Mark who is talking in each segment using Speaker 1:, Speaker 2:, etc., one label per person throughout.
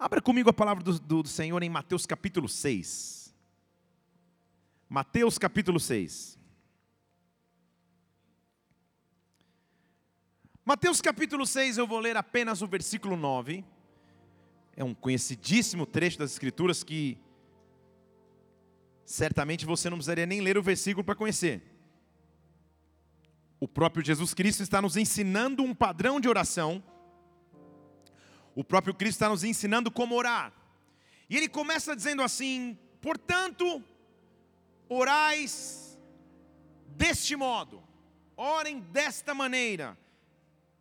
Speaker 1: Abra comigo a palavra do, do, do Senhor em Mateus capítulo 6. Mateus capítulo 6. Mateus capítulo 6, eu vou ler apenas o versículo 9. É um conhecidíssimo trecho das Escrituras que certamente você não precisaria nem ler o versículo para conhecer. O próprio Jesus Cristo está nos ensinando um padrão de oração. O próprio Cristo está nos ensinando como orar. E ele começa dizendo assim: portanto, orais deste modo, orem desta maneira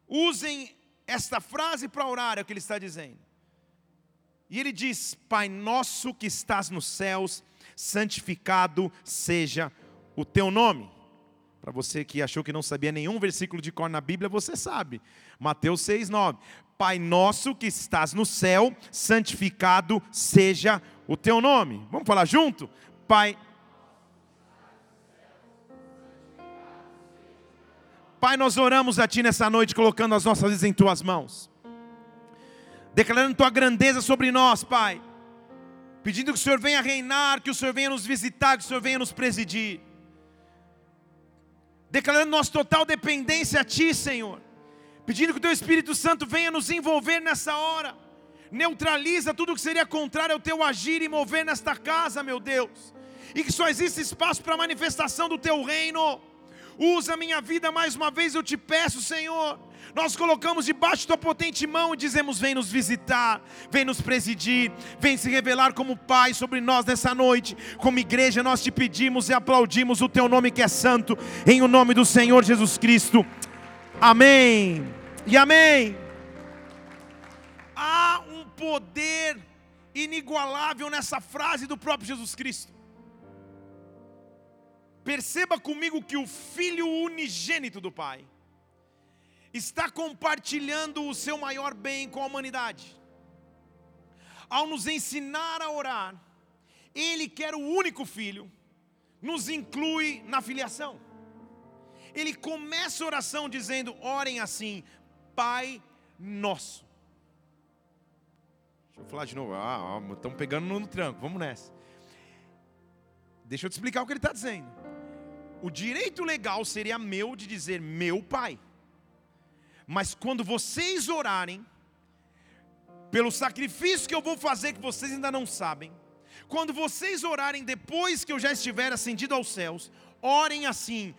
Speaker 1: Usem esta frase para orar, é o que ele está dizendo. E ele diz: Pai nosso que estás nos céus, santificado seja o teu nome. Para você que achou que não sabia nenhum versículo de cor na Bíblia, você sabe. Mateus 6,9. Pai nosso que estás no céu, santificado seja o teu nome. Vamos falar junto? Pai Pai, nós oramos a Ti nessa noite, colocando as nossas vidas em Tuas mãos, declarando Tua grandeza sobre nós, Pai, pedindo que o Senhor venha reinar, que o Senhor venha nos visitar, que o Senhor venha nos presidir, declarando nossa total dependência a Ti, Senhor, pedindo que o Teu Espírito Santo venha nos envolver nessa hora, neutraliza tudo que seria contrário ao Teu agir e mover nesta casa, meu Deus, e que só existe espaço para a manifestação do Teu reino. Usa a minha vida mais uma vez, eu te peço, Senhor. Nós colocamos debaixo da tua potente mão e dizemos: Vem nos visitar, vem nos presidir, vem se revelar como Pai sobre nós nessa noite. Como igreja, nós te pedimos e aplaudimos o teu nome que é santo, em o nome do Senhor Jesus Cristo. Amém e amém. Há um poder inigualável nessa frase do próprio Jesus Cristo. Perceba comigo que o Filho unigênito do Pai está compartilhando o seu maior bem com a humanidade. Ao nos ensinar a orar, Ele quer o único Filho, nos inclui na filiação. Ele começa a oração dizendo: orem assim, Pai Nosso. Deixa eu falar de novo, ah, estão pegando no tranco, vamos nessa. Deixa eu te explicar o que ele está dizendo o direito legal seria meu de dizer meu pai. Mas quando vocês orarem, pelo sacrifício que eu vou fazer, que vocês ainda não sabem, quando vocês orarem depois que eu já estiver ascendido aos céus, orem assim: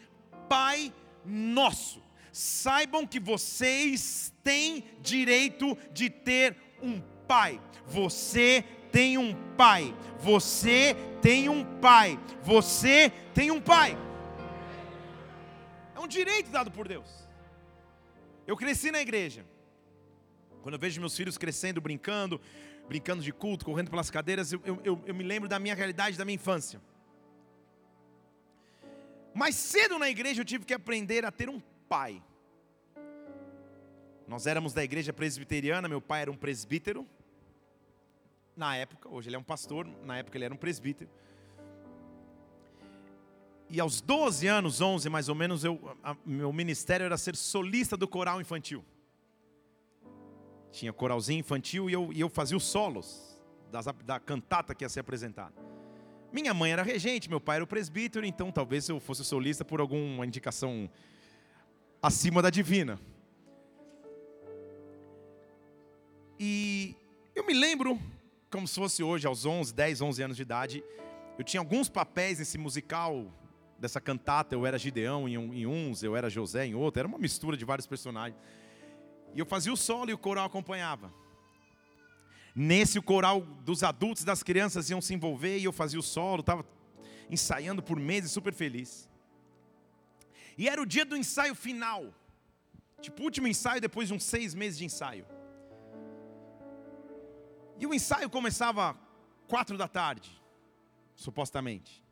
Speaker 1: Pai nosso. Saibam que vocês têm direito de ter um pai. Você tem um pai. Você tem um pai. Você tem um pai. É um direito dado por Deus. Eu cresci na igreja. Quando eu vejo meus filhos crescendo, brincando, brincando de culto, correndo pelas cadeiras, eu, eu, eu me lembro da minha realidade, da minha infância. Mas cedo na igreja eu tive que aprender a ter um pai. Nós éramos da igreja presbiteriana, meu pai era um presbítero. Na época, hoje ele é um pastor, na época ele era um presbítero. E aos 12 anos, 11 mais ou menos, eu, a, meu ministério era ser solista do coral infantil. Tinha coralzinho infantil e eu, e eu fazia os solos das, da cantata que ia ser apresentada. Minha mãe era regente, meu pai era o presbítero, então talvez eu fosse solista por alguma indicação acima da divina. E eu me lembro, como se fosse hoje, aos 11, 10, 11 anos de idade, eu tinha alguns papéis nesse musical dessa cantata, eu era Gideão em, uns, eu era José em outro, era uma mistura de vários personagens. E eu fazia o solo e o coral acompanhava. Nesse o coral dos adultos e das crianças iam se envolver e eu fazia o solo, estava ensaiando por meses, super feliz. E era o dia do ensaio final, tipo último ensaio depois de uns seis meses de ensaio. E o ensaio começava quatro da tarde, supostamente.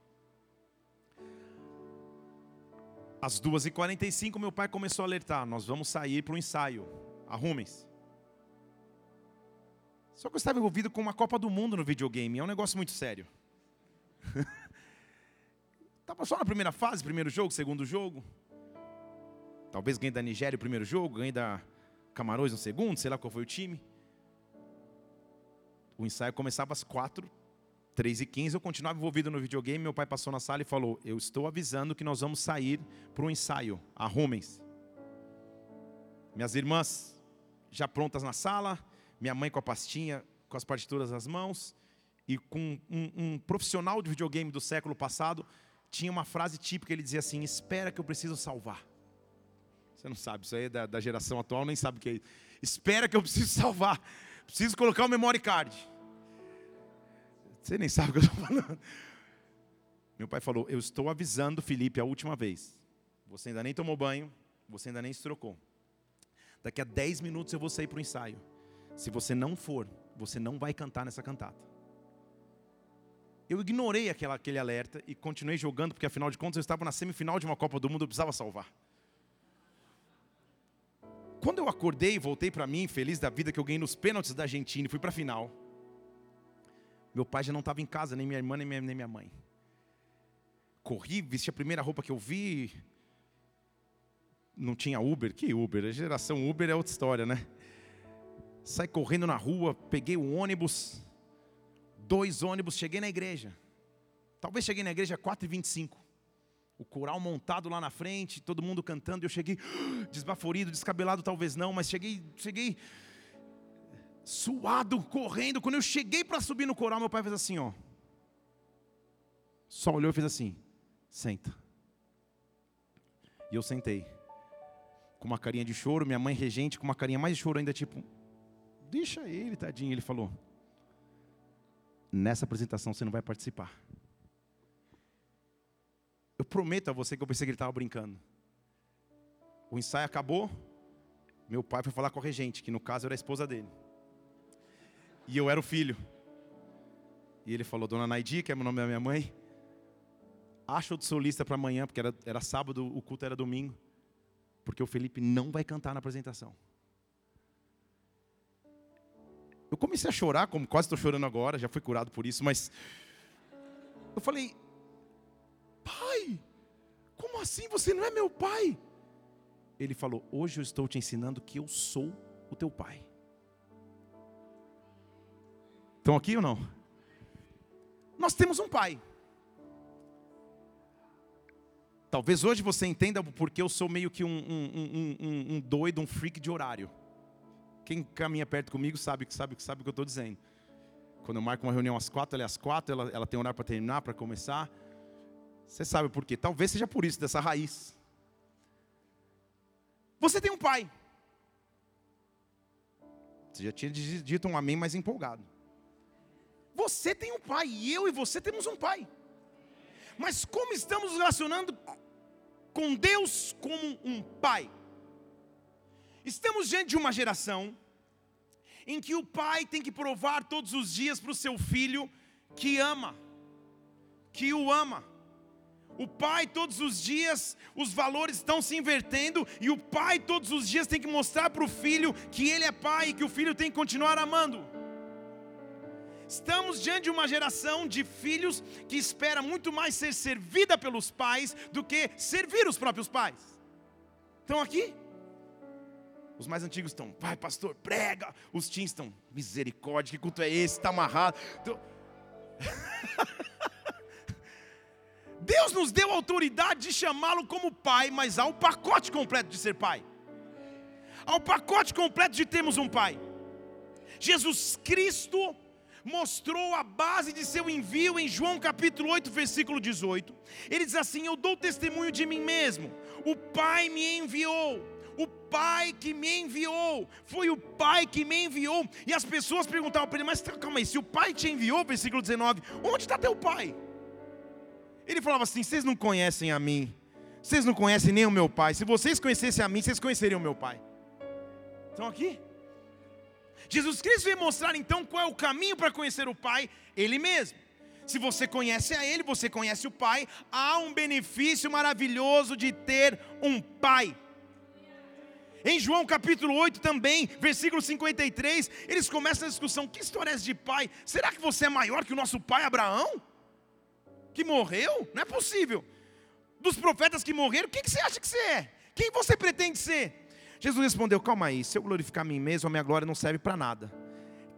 Speaker 1: Às 2h45, meu pai começou a alertar: Nós vamos sair para o ensaio. Arrumem-se. Só que eu estava envolvido com uma Copa do Mundo no videogame. É um negócio muito sério. Estava só na primeira fase, primeiro jogo, segundo jogo. Talvez ganhe da Nigéria o primeiro jogo, ganhe da Camarões no segundo, sei lá qual foi o time. O ensaio começava às quatro, três e quinze, eu continuava envolvido no videogame, meu pai passou na sala e falou, eu estou avisando que nós vamos sair para o ensaio, arrumem-se. Minhas irmãs já prontas na sala, minha mãe com a pastinha, com as partituras nas mãos, e com um, um profissional de videogame do século passado, tinha uma frase típica, ele dizia assim, espera que eu preciso salvar. Você não sabe, isso aí é da, da geração atual, nem sabe o que é isso. Espera que eu preciso salvar. Preciso colocar o memory card. Você nem sabe o que eu estou falando. Meu pai falou: Eu estou avisando Felipe a última vez. Você ainda nem tomou banho, você ainda nem se trocou. Daqui a 10 minutos eu vou sair para o ensaio. Se você não for, você não vai cantar nessa cantata. Eu ignorei aquela, aquele alerta e continuei jogando, porque afinal de contas eu estava na semifinal de uma Copa do Mundo, eu precisava salvar. Quando eu acordei e voltei para mim, feliz da vida que eu ganhei nos pênaltis da Argentina e fui para a final, meu pai já não estava em casa, nem minha irmã, nem minha, nem minha mãe. Corri, vesti a primeira roupa que eu vi. Não tinha Uber? Que Uber? A geração Uber é outra história, né? Saí correndo na rua, peguei o ônibus, dois ônibus, cheguei na igreja. Talvez cheguei na igreja 4h25 o coral montado lá na frente, todo mundo cantando, eu cheguei desbaforido, descabelado talvez não, mas cheguei, cheguei suado, correndo. Quando eu cheguei para subir no coral, meu pai fez assim, ó. Só olhou e fez assim: "Senta". E eu sentei. Com uma carinha de choro, minha mãe regente com uma carinha mais de choro ainda tipo: "Deixa ele, tadinho", ele falou: "Nessa apresentação você não vai participar". Eu prometo a você que eu pensei que ele estava brincando. O ensaio acabou. Meu pai foi falar com a regente, que no caso era a esposa dele. E eu era o filho. E ele falou: Dona Naidi, que é o nome da minha mãe, acha outro solista para amanhã, porque era, era sábado, o culto era domingo. Porque o Felipe não vai cantar na apresentação. Eu comecei a chorar, como quase estou chorando agora, já fui curado por isso, mas eu falei, Pai, como assim você não é meu pai? Ele falou: Hoje eu estou te ensinando que eu sou o teu pai. Estão aqui ou não? Nós temos um pai. Talvez hoje você entenda porque eu sou meio que um, um, um, um, doido, um freak de horário. Quem caminha perto comigo sabe que sabe, sabe o que eu estou dizendo. Quando eu marco uma reunião às quatro, ela é às quatro, ela, ela tem horário para terminar, para começar. Você sabe por quê? Talvez seja por isso, dessa raiz. Você tem um pai. Você já tinha dito um amém mais empolgado. Você tem um pai, e eu e você temos um pai. Mas como estamos relacionando com Deus como um pai? Estamos diante de uma geração em que o pai tem que provar todos os dias para o seu filho que ama, que o ama. O pai, todos os dias, os valores estão se invertendo, e o pai, todos os dias, tem que mostrar para o filho que ele é pai e que o filho tem que continuar amando. Estamos diante de uma geração de filhos que espera muito mais ser servida pelos pais do que servir os próprios pais. Estão aqui? Os mais antigos estão, pai, pastor, prega. Os teens estão, misericórdia, que culto é esse? Está amarrado. Então... Deus nos deu autoridade de chamá-lo como pai, mas há o pacote completo de ser pai. Há o pacote completo de termos um pai. Jesus Cristo mostrou a base de seu envio em João capítulo 8, versículo 18. Ele diz assim: Eu dou testemunho de mim mesmo. O Pai me enviou. O Pai que me enviou, foi o Pai que me enviou. E as pessoas perguntavam para ele: Mas calma aí, se o Pai te enviou, versículo 19, onde está teu Pai? Ele falava assim: vocês não conhecem a mim, vocês não conhecem nem o meu pai. Se vocês conhecessem a mim, vocês conheceriam o meu pai. Estão aqui? Jesus Cristo veio mostrar então qual é o caminho para conhecer o Pai, Ele mesmo. Se você conhece a Ele, você conhece o Pai, há um benefício maravilhoso de ter um Pai. Em João capítulo 8 também, versículo 53, eles começam a discussão: que história é de pai? Será que você é maior que o nosso pai Abraão? que morreu? Não é possível. Dos profetas que morreram, o que você acha que você é? Quem você pretende ser? Jesus respondeu: Calma aí, se eu glorificar a mim mesmo, a minha glória não serve para nada.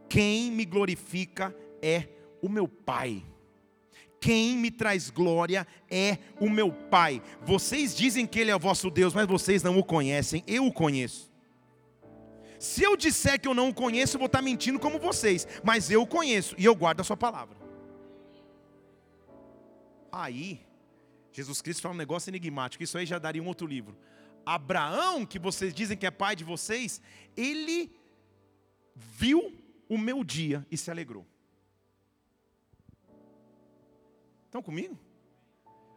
Speaker 1: Quem me glorifica é o meu Pai. Quem me traz glória é o meu Pai. Vocês dizem que Ele é o vosso Deus, mas vocês não o conhecem, eu o conheço. Se eu disser que eu não o conheço, eu vou estar mentindo como vocês, mas eu o conheço e eu guardo a Sua palavra. Aí, Jesus Cristo fala um negócio enigmático, isso aí já daria um outro livro. Abraão, que vocês dizem que é pai de vocês, ele viu o meu dia e se alegrou. Estão comigo?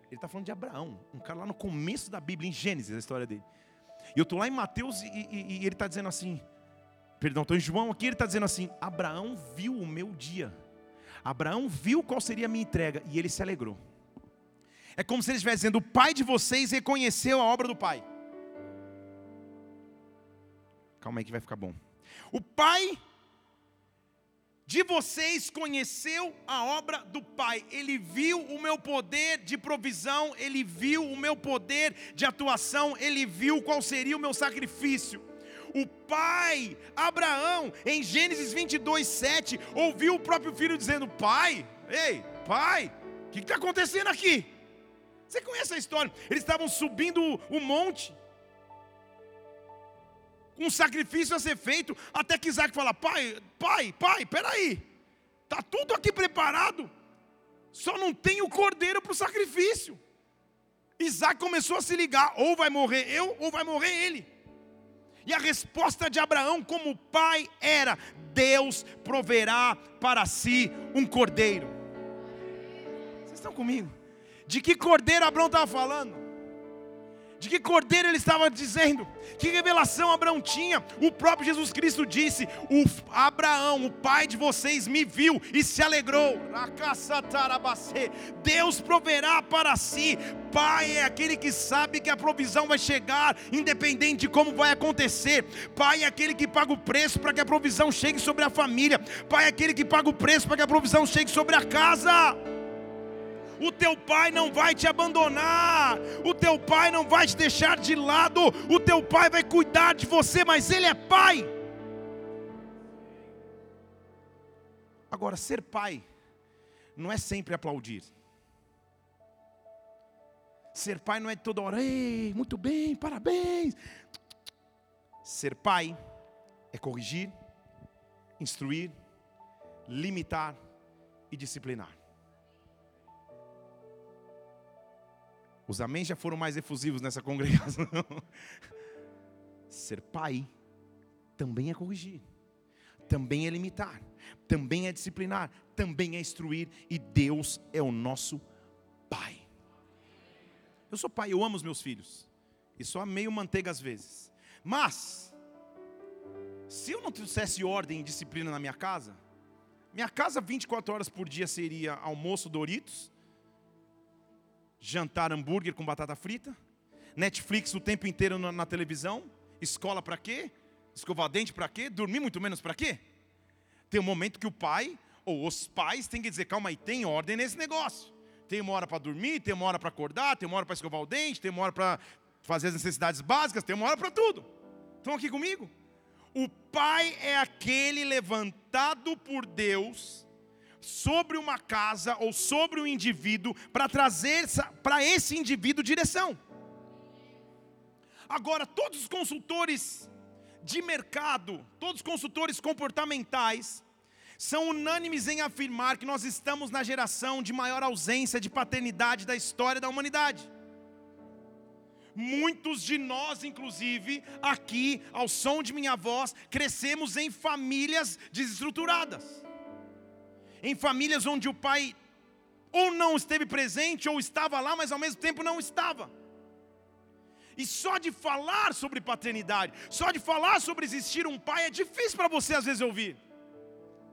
Speaker 1: Ele está falando de Abraão, um cara lá no começo da Bíblia, em Gênesis, a história dele. E eu estou lá em Mateus e, e, e ele está dizendo assim, perdão, estou em João aqui, ele está dizendo assim: Abraão viu o meu dia. Abraão viu qual seria a minha entrega e ele se alegrou. É como se ele estivesse dizendo: o pai de vocês reconheceu a obra do pai. Calma aí que vai ficar bom. O pai de vocês conheceu a obra do Pai, ele viu o meu poder de provisão, ele viu o meu poder de atuação, ele viu qual seria o meu sacrifício. O pai, Abraão, em Gênesis 22, 7, ouviu o próprio filho dizendo: Pai, ei, pai, o que está acontecendo aqui? Você conhece a história? Eles estavam subindo o monte, um sacrifício a ser feito, até que Isaac fala: Pai, pai, pai, peraí, está tudo aqui preparado, só não tem o cordeiro para o sacrifício. Isaac começou a se ligar: ou vai morrer eu, ou vai morrer ele. E a resposta de Abraão, como pai, era: Deus proverá para si um cordeiro. Vocês estão comigo? De que cordeiro Abraão estava falando? De que cordeiro ele estava dizendo? Que revelação Abraão tinha? O próprio Jesus Cristo disse: o Abraão, o pai de vocês, me viu e se alegrou. Deus proverá para si. Pai é aquele que sabe que a provisão vai chegar, independente de como vai acontecer. Pai é aquele que paga o preço para que a provisão chegue sobre a família. Pai é aquele que paga o preço para que a provisão chegue sobre a casa o teu pai não vai te abandonar, o teu pai não vai te deixar de lado, o teu pai vai cuidar de você, mas ele é pai. Agora, ser pai não é sempre aplaudir. Ser pai não é toda hora, ei, muito bem, parabéns. Ser pai é corrigir, instruir, limitar e disciplinar. Os amém já foram mais efusivos nessa congregação. Ser pai também é corrigir, também é limitar, também é disciplinar, também é instruir, e Deus é o nosso pai. Eu sou pai, eu amo os meus filhos, e só meio manteiga às vezes, mas, se eu não trouxesse ordem e disciplina na minha casa, minha casa 24 horas por dia seria almoço Doritos, jantar hambúrguer com batata frita, Netflix o tempo inteiro na, na televisão, escola para quê? Escovar dente para quê? Dormir muito menos para quê? Tem um momento que o pai ou os pais têm que dizer, calma aí, tem ordem nesse negócio. Tem uma hora para dormir, tem uma hora para acordar, tem uma hora para escovar o dente, tem uma hora para fazer as necessidades básicas, tem uma hora para tudo. Estão aqui comigo? O pai é aquele levantado por Deus sobre uma casa ou sobre um indivíduo para trazer para esse indivíduo direção. Agora, todos os consultores de mercado, todos os consultores comportamentais, são unânimes em afirmar que nós estamos na geração de maior ausência de paternidade da história da humanidade. Muitos de nós, inclusive, aqui, ao som de minha voz, crescemos em famílias desestruturadas em famílias onde o pai ou não esteve presente, ou estava lá, mas ao mesmo tempo não estava. E só de falar sobre paternidade, só de falar sobre existir um pai, é difícil para você às vezes ouvir.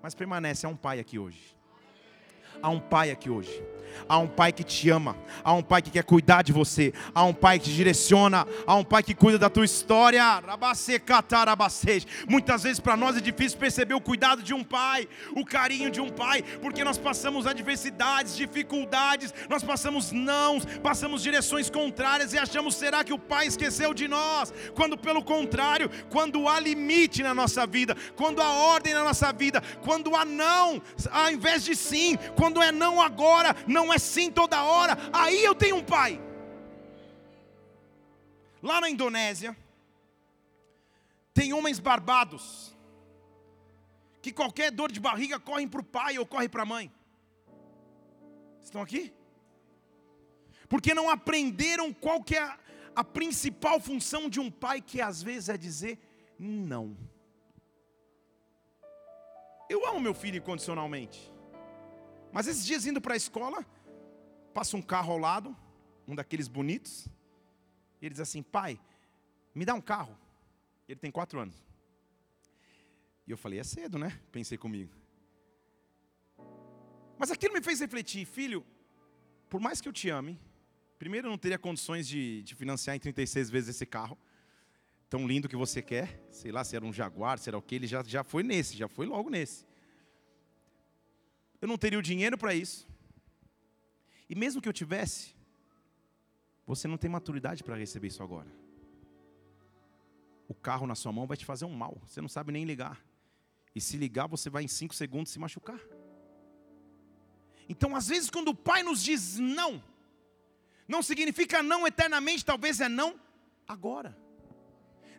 Speaker 1: Mas permanece, há um pai aqui hoje. Há um pai aqui hoje. Há um pai que te ama, há um pai que quer cuidar de você, há um pai que te direciona, há um pai que cuida da tua história. Muitas vezes para nós é difícil perceber o cuidado de um pai, o carinho de um pai, porque nós passamos adversidades, dificuldades, nós passamos nãos, passamos direções contrárias e achamos será que o pai esqueceu de nós? Quando pelo contrário, quando há limite na nossa vida, quando há ordem na nossa vida, quando há não, ao invés de sim, quando é não agora, não é sim toda hora, aí eu tenho um pai. Lá na Indonésia, tem homens barbados, que qualquer dor de barriga correm para o pai ou corre para a mãe. Estão aqui? Porque não aprenderam qual que é a, a principal função de um pai, que às vezes é dizer não. Eu amo meu filho incondicionalmente. Mas esses dias indo para a escola, passa um carro ao lado, um daqueles bonitos, e ele diz assim: pai, me dá um carro. Ele tem quatro anos. E eu falei: é cedo, né? Pensei comigo. Mas aquilo me fez refletir, filho, por mais que eu te ame, primeiro eu não teria condições de, de financiar em 36 vezes esse carro, tão lindo que você quer, sei lá se era um Jaguar, será o que, ele já, já foi nesse, já foi logo nesse. Eu não teria o dinheiro para isso. E mesmo que eu tivesse, você não tem maturidade para receber isso agora. O carro na sua mão vai te fazer um mal, você não sabe nem ligar. E se ligar, você vai em cinco segundos se machucar. Então, às vezes, quando o pai nos diz não, não significa não eternamente, talvez é não agora.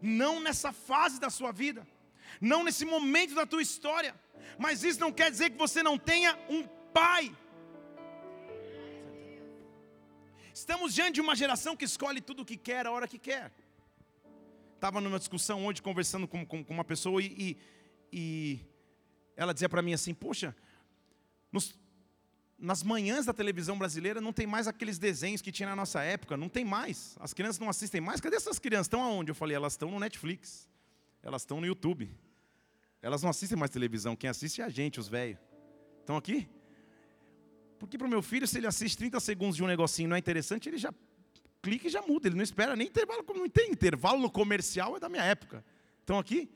Speaker 1: Não nessa fase da sua vida, não nesse momento da tua história. Mas isso não quer dizer que você não tenha um pai Estamos diante de uma geração que escolhe tudo o que quer, a hora que quer. Estava numa discussão hoje, conversando com, com, com uma pessoa, e, e, e ela dizia para mim assim: Poxa, nos, nas manhãs da televisão brasileira não tem mais aqueles desenhos que tinha na nossa época, não tem mais. As crianças não assistem mais. Cadê essas crianças? Estão aonde? Eu falei: Elas estão no Netflix, elas estão no YouTube. Elas não assistem mais televisão, quem assiste é a gente, os velhos. Estão aqui? Porque para o meu filho, se ele assiste 30 segundos de um negocinho não é interessante, ele já clica e já muda. Ele não espera nem intervalo. Não tem intervalo comercial, é da minha época. Estão aqui?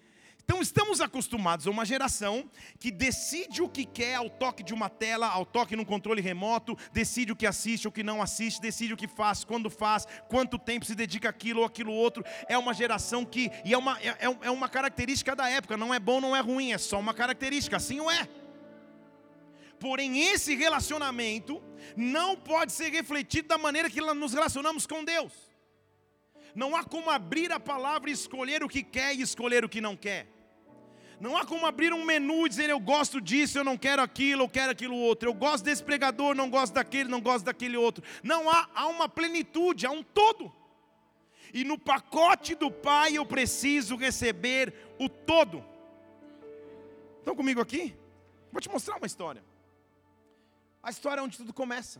Speaker 1: Então estamos acostumados a uma geração que decide o que quer ao toque de uma tela, ao toque num controle remoto, decide o que assiste, o que não assiste, decide o que faz, quando faz, quanto tempo se dedica àquilo ou aquilo outro. É uma geração que, e é uma, é, é uma característica da época, não é bom, não é ruim, é só uma característica, assim o é. Porém, esse relacionamento não pode ser refletido da maneira que nos relacionamos com Deus. Não há como abrir a palavra e escolher o que quer e escolher o que não quer. Não há como abrir um menu e dizer eu gosto disso, eu não quero aquilo, eu quero aquilo outro. Eu gosto desse pregador, não gosto daquele, não gosto daquele outro. Não há, há uma plenitude, há um todo. E no pacote do Pai eu preciso receber o todo. Estão comigo aqui? Vou te mostrar uma história a história onde tudo começa.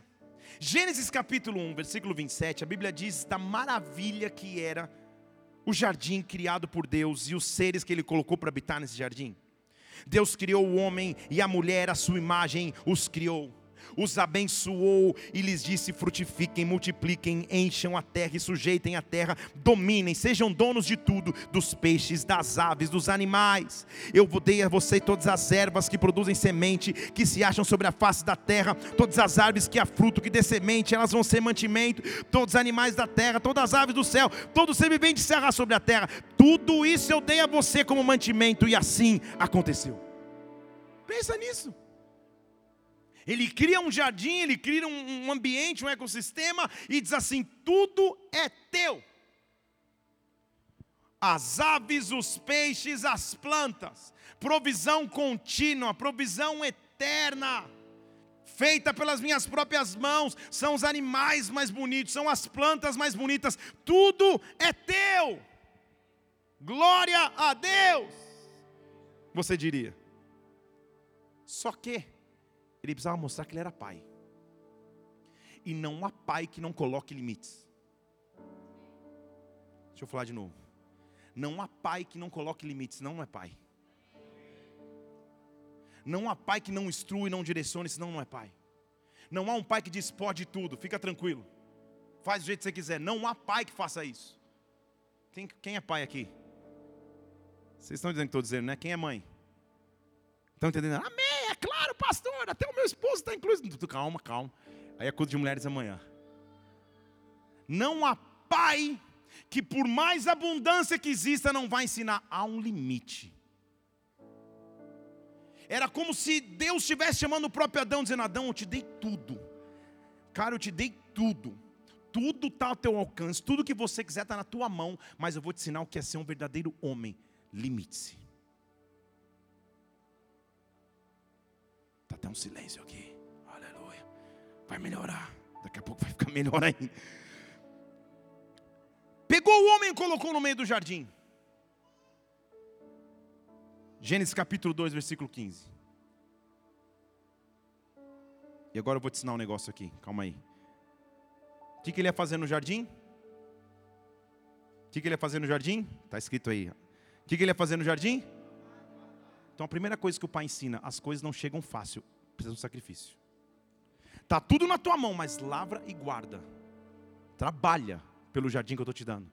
Speaker 1: Gênesis capítulo 1, versículo 27, a Bíblia diz da maravilha que era o jardim criado por Deus e os seres que ele colocou para habitar nesse jardim. Deus criou o homem e a mulher, a sua imagem, os criou os abençoou e lhes disse: frutifiquem, multipliquem, encham a terra e sujeitem a terra, dominem, sejam donos de tudo, dos peixes, das aves, dos animais. Eu dei a você todas as ervas que produzem semente, que se acham sobre a face da terra, todas as árvores que há fruto, que dê semente, elas vão ser mantimento, todos os animais da terra, todas as aves do céu, todo ser vivente será sobre a terra. Tudo isso eu dei a você como mantimento, e assim aconteceu. Pensa nisso. Ele cria um jardim, ele cria um, ambiente, um ecossistema e diz assim: tudo é teu. As aves, os peixes, as plantas, provisão contínua, provisão eterna feita pelas minhas próprias mãos, são os animais mais bonitos, são as plantas mais bonitas, tudo é teu. Glória a Deus. Você diria. Só que ele precisava mostrar que ele era pai. E não há pai que não coloque limites. Deixa eu falar de novo. Não há pai que não coloque limites, não, não é pai. Não há pai que não instrua e não direcione, senão não é pai. Não há um pai que diz pode tudo, fica tranquilo. Faz do jeito que você quiser. Não há pai que faça isso. Quem é pai aqui? Vocês estão dizendo que estou dizendo, né? Quem é mãe? Estão entendendo? Amém, é claro, pastor. Até o meu esposo está incluído. Calma, calma. Aí é culto de mulheres amanhã. Não há pai que, por mais abundância que exista, não vai ensinar. Há um limite. Era como se Deus estivesse chamando o próprio Adão, dizendo: Adão, eu te dei tudo. Cara, eu te dei tudo. Tudo está ao teu alcance, tudo que você quiser está na tua mão, mas eu vou te ensinar o que é ser um verdadeiro homem. Limite-se. Até um silêncio aqui. Aleluia. Vai melhorar. Daqui a pouco vai ficar melhor ainda. Pegou o homem e colocou no meio do jardim. Gênesis capítulo 2, versículo 15. E agora eu vou te ensinar um negócio aqui, calma aí. O que, que ele ia fazer no jardim? O que, que ele ia fazer no jardim? Está escrito aí. O que, que ele ia fazer no jardim? Então a primeira coisa que o pai ensina, as coisas não chegam fácil, precisa de um sacrifício. Tá tudo na tua mão, mas lavra e guarda. Trabalha pelo jardim que eu estou te dando.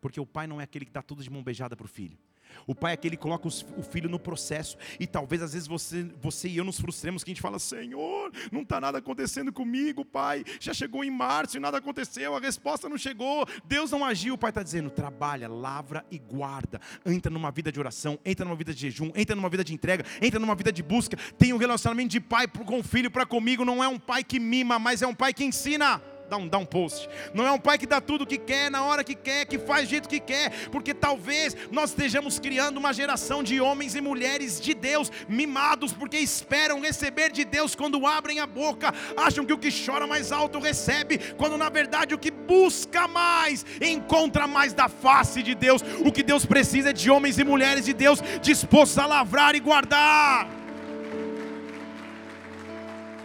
Speaker 1: Porque o pai não é aquele que dá tudo de mão beijada para o filho. O pai é aquele que coloca o filho no processo. E talvez às vezes você, você e eu nos frustremos que a gente fala: Senhor, não está nada acontecendo comigo, pai. Já chegou em março e nada aconteceu, a resposta não chegou, Deus não agiu. O pai está dizendo: trabalha, lavra e guarda. Entra numa vida de oração, entra numa vida de jejum, entra numa vida de entrega, entra numa vida de busca. Tem um relacionamento de pai com o filho para comigo. Não é um pai que mima, mas é um pai que ensina dá um, dá um post. Não é um pai que dá tudo o que quer, na hora que quer, que faz do jeito que quer, porque talvez nós estejamos criando uma geração de homens e mulheres de Deus, mimados, porque esperam receber de Deus quando abrem a boca, acham que o que chora mais alto recebe, quando na verdade o que busca mais encontra mais da face de Deus. O que Deus precisa é de homens e mulheres de Deus dispostos a lavrar e guardar.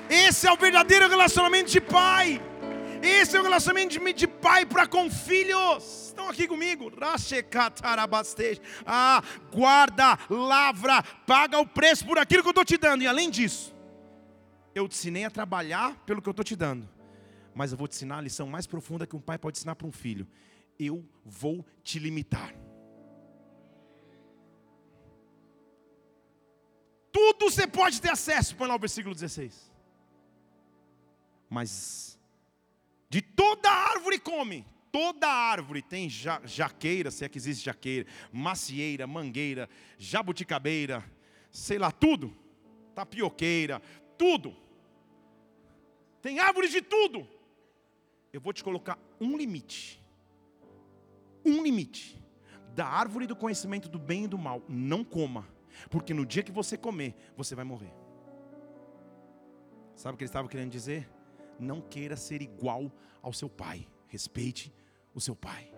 Speaker 1: Esse é o verdadeiro relacionamento de pai. Esse é o relacionamento de, de pai para com filhos. Estão aqui comigo? Ah, guarda, lavra, paga o preço por aquilo que eu estou te dando. E além disso, eu te ensinei a trabalhar pelo que eu estou te dando. Mas eu vou te ensinar a lição mais profunda que um pai pode ensinar para um filho. Eu vou te limitar. Tudo você pode ter acesso. Põe lá o versículo 16. Mas de toda árvore come. Toda árvore tem ja, jaqueira, se é que existe jaqueira, macieira, mangueira, jabuticabeira, sei lá, tudo. Tapioqueira, tudo. Tem árvore de tudo. Eu vou te colocar um limite. Um limite. Da árvore do conhecimento do bem e do mal. Não coma. Porque no dia que você comer, você vai morrer. Sabe o que ele estava querendo dizer? Não queira ser igual ao seu pai. Respeite o seu pai.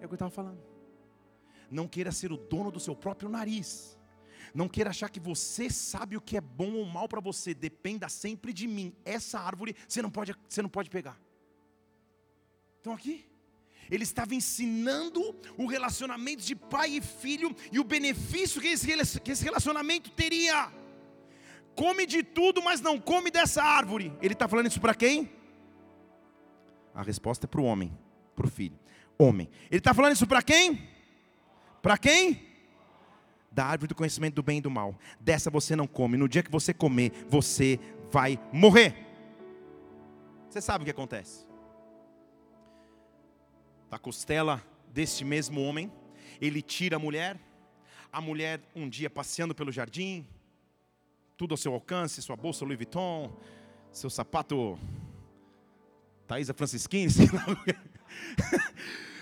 Speaker 1: É o que eu estava falando. Não queira ser o dono do seu próprio nariz. Não queira achar que você sabe o que é bom ou mal para você. Dependa sempre de mim. Essa árvore você não pode, você não pode pegar. Estão aqui? Ele estava ensinando o relacionamento de pai e filho e o benefício que esse, que esse relacionamento teria come de tudo, mas não come dessa árvore. Ele está falando isso para quem? A resposta é para o homem, para o filho. Homem. Ele está falando isso para quem? Para quem? Da árvore do conhecimento do bem e do mal. Dessa você não come. No dia que você comer, você vai morrer. Você sabe o que acontece? Da costela deste mesmo homem, ele tira a mulher. A mulher, um dia passeando pelo jardim, tudo ao seu alcance, sua bolsa Louis Vuitton, seu sapato Thaisa Francisquini, sei lá.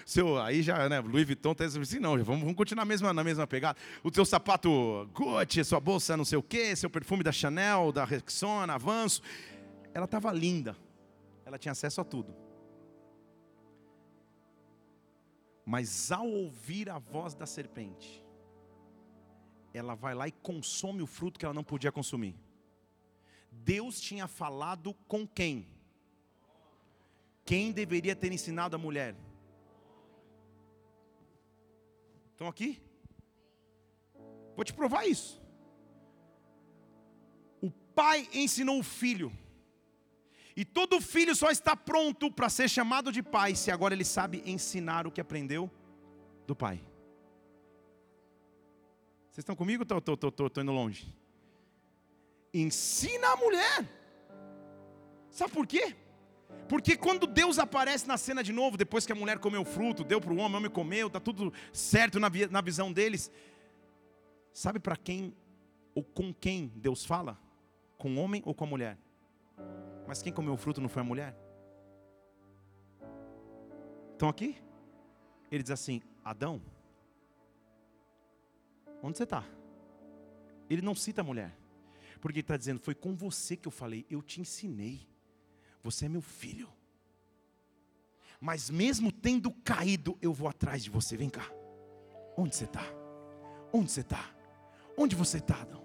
Speaker 1: seu, aí já, né, Louis Vuitton, Thaisa Francisquini, não, vamos, vamos continuar na mesma, na mesma pegada. O seu sapato Gucci, sua bolsa não sei o quê, seu perfume da Chanel, da Rexona, Avanço. Ela estava linda, ela tinha acesso a tudo. Mas ao ouvir a voz da serpente, ela vai lá e consome o fruto que ela não podia consumir. Deus tinha falado com quem? Quem deveria ter ensinado a mulher? Estão aqui? Vou te provar isso. O pai ensinou o filho E todo filho só está pronto para ser chamado de pai se agora ele sabe ensinar o que aprendeu do pai. Vocês estão comigo ou estou indo longe? Ensina a mulher. Sabe por quê? Porque quando Deus aparece na cena de novo, depois que a mulher comeu o fruto, deu para o homem, o homem comeu, está tudo certo na, na visão deles. Sabe para quem ou com quem Deus fala? Com o homem ou com a mulher? Mas quem comeu o fruto não foi a mulher? Estão aqui? Ele diz assim: Adão, onde você está? Ele não cita a mulher, porque ele está dizendo: Foi com você que eu falei, eu te ensinei, você é meu filho. Mas mesmo tendo caído, eu vou atrás de você. Vem cá. Onde você está? Onde você está? Onde você está, Adão?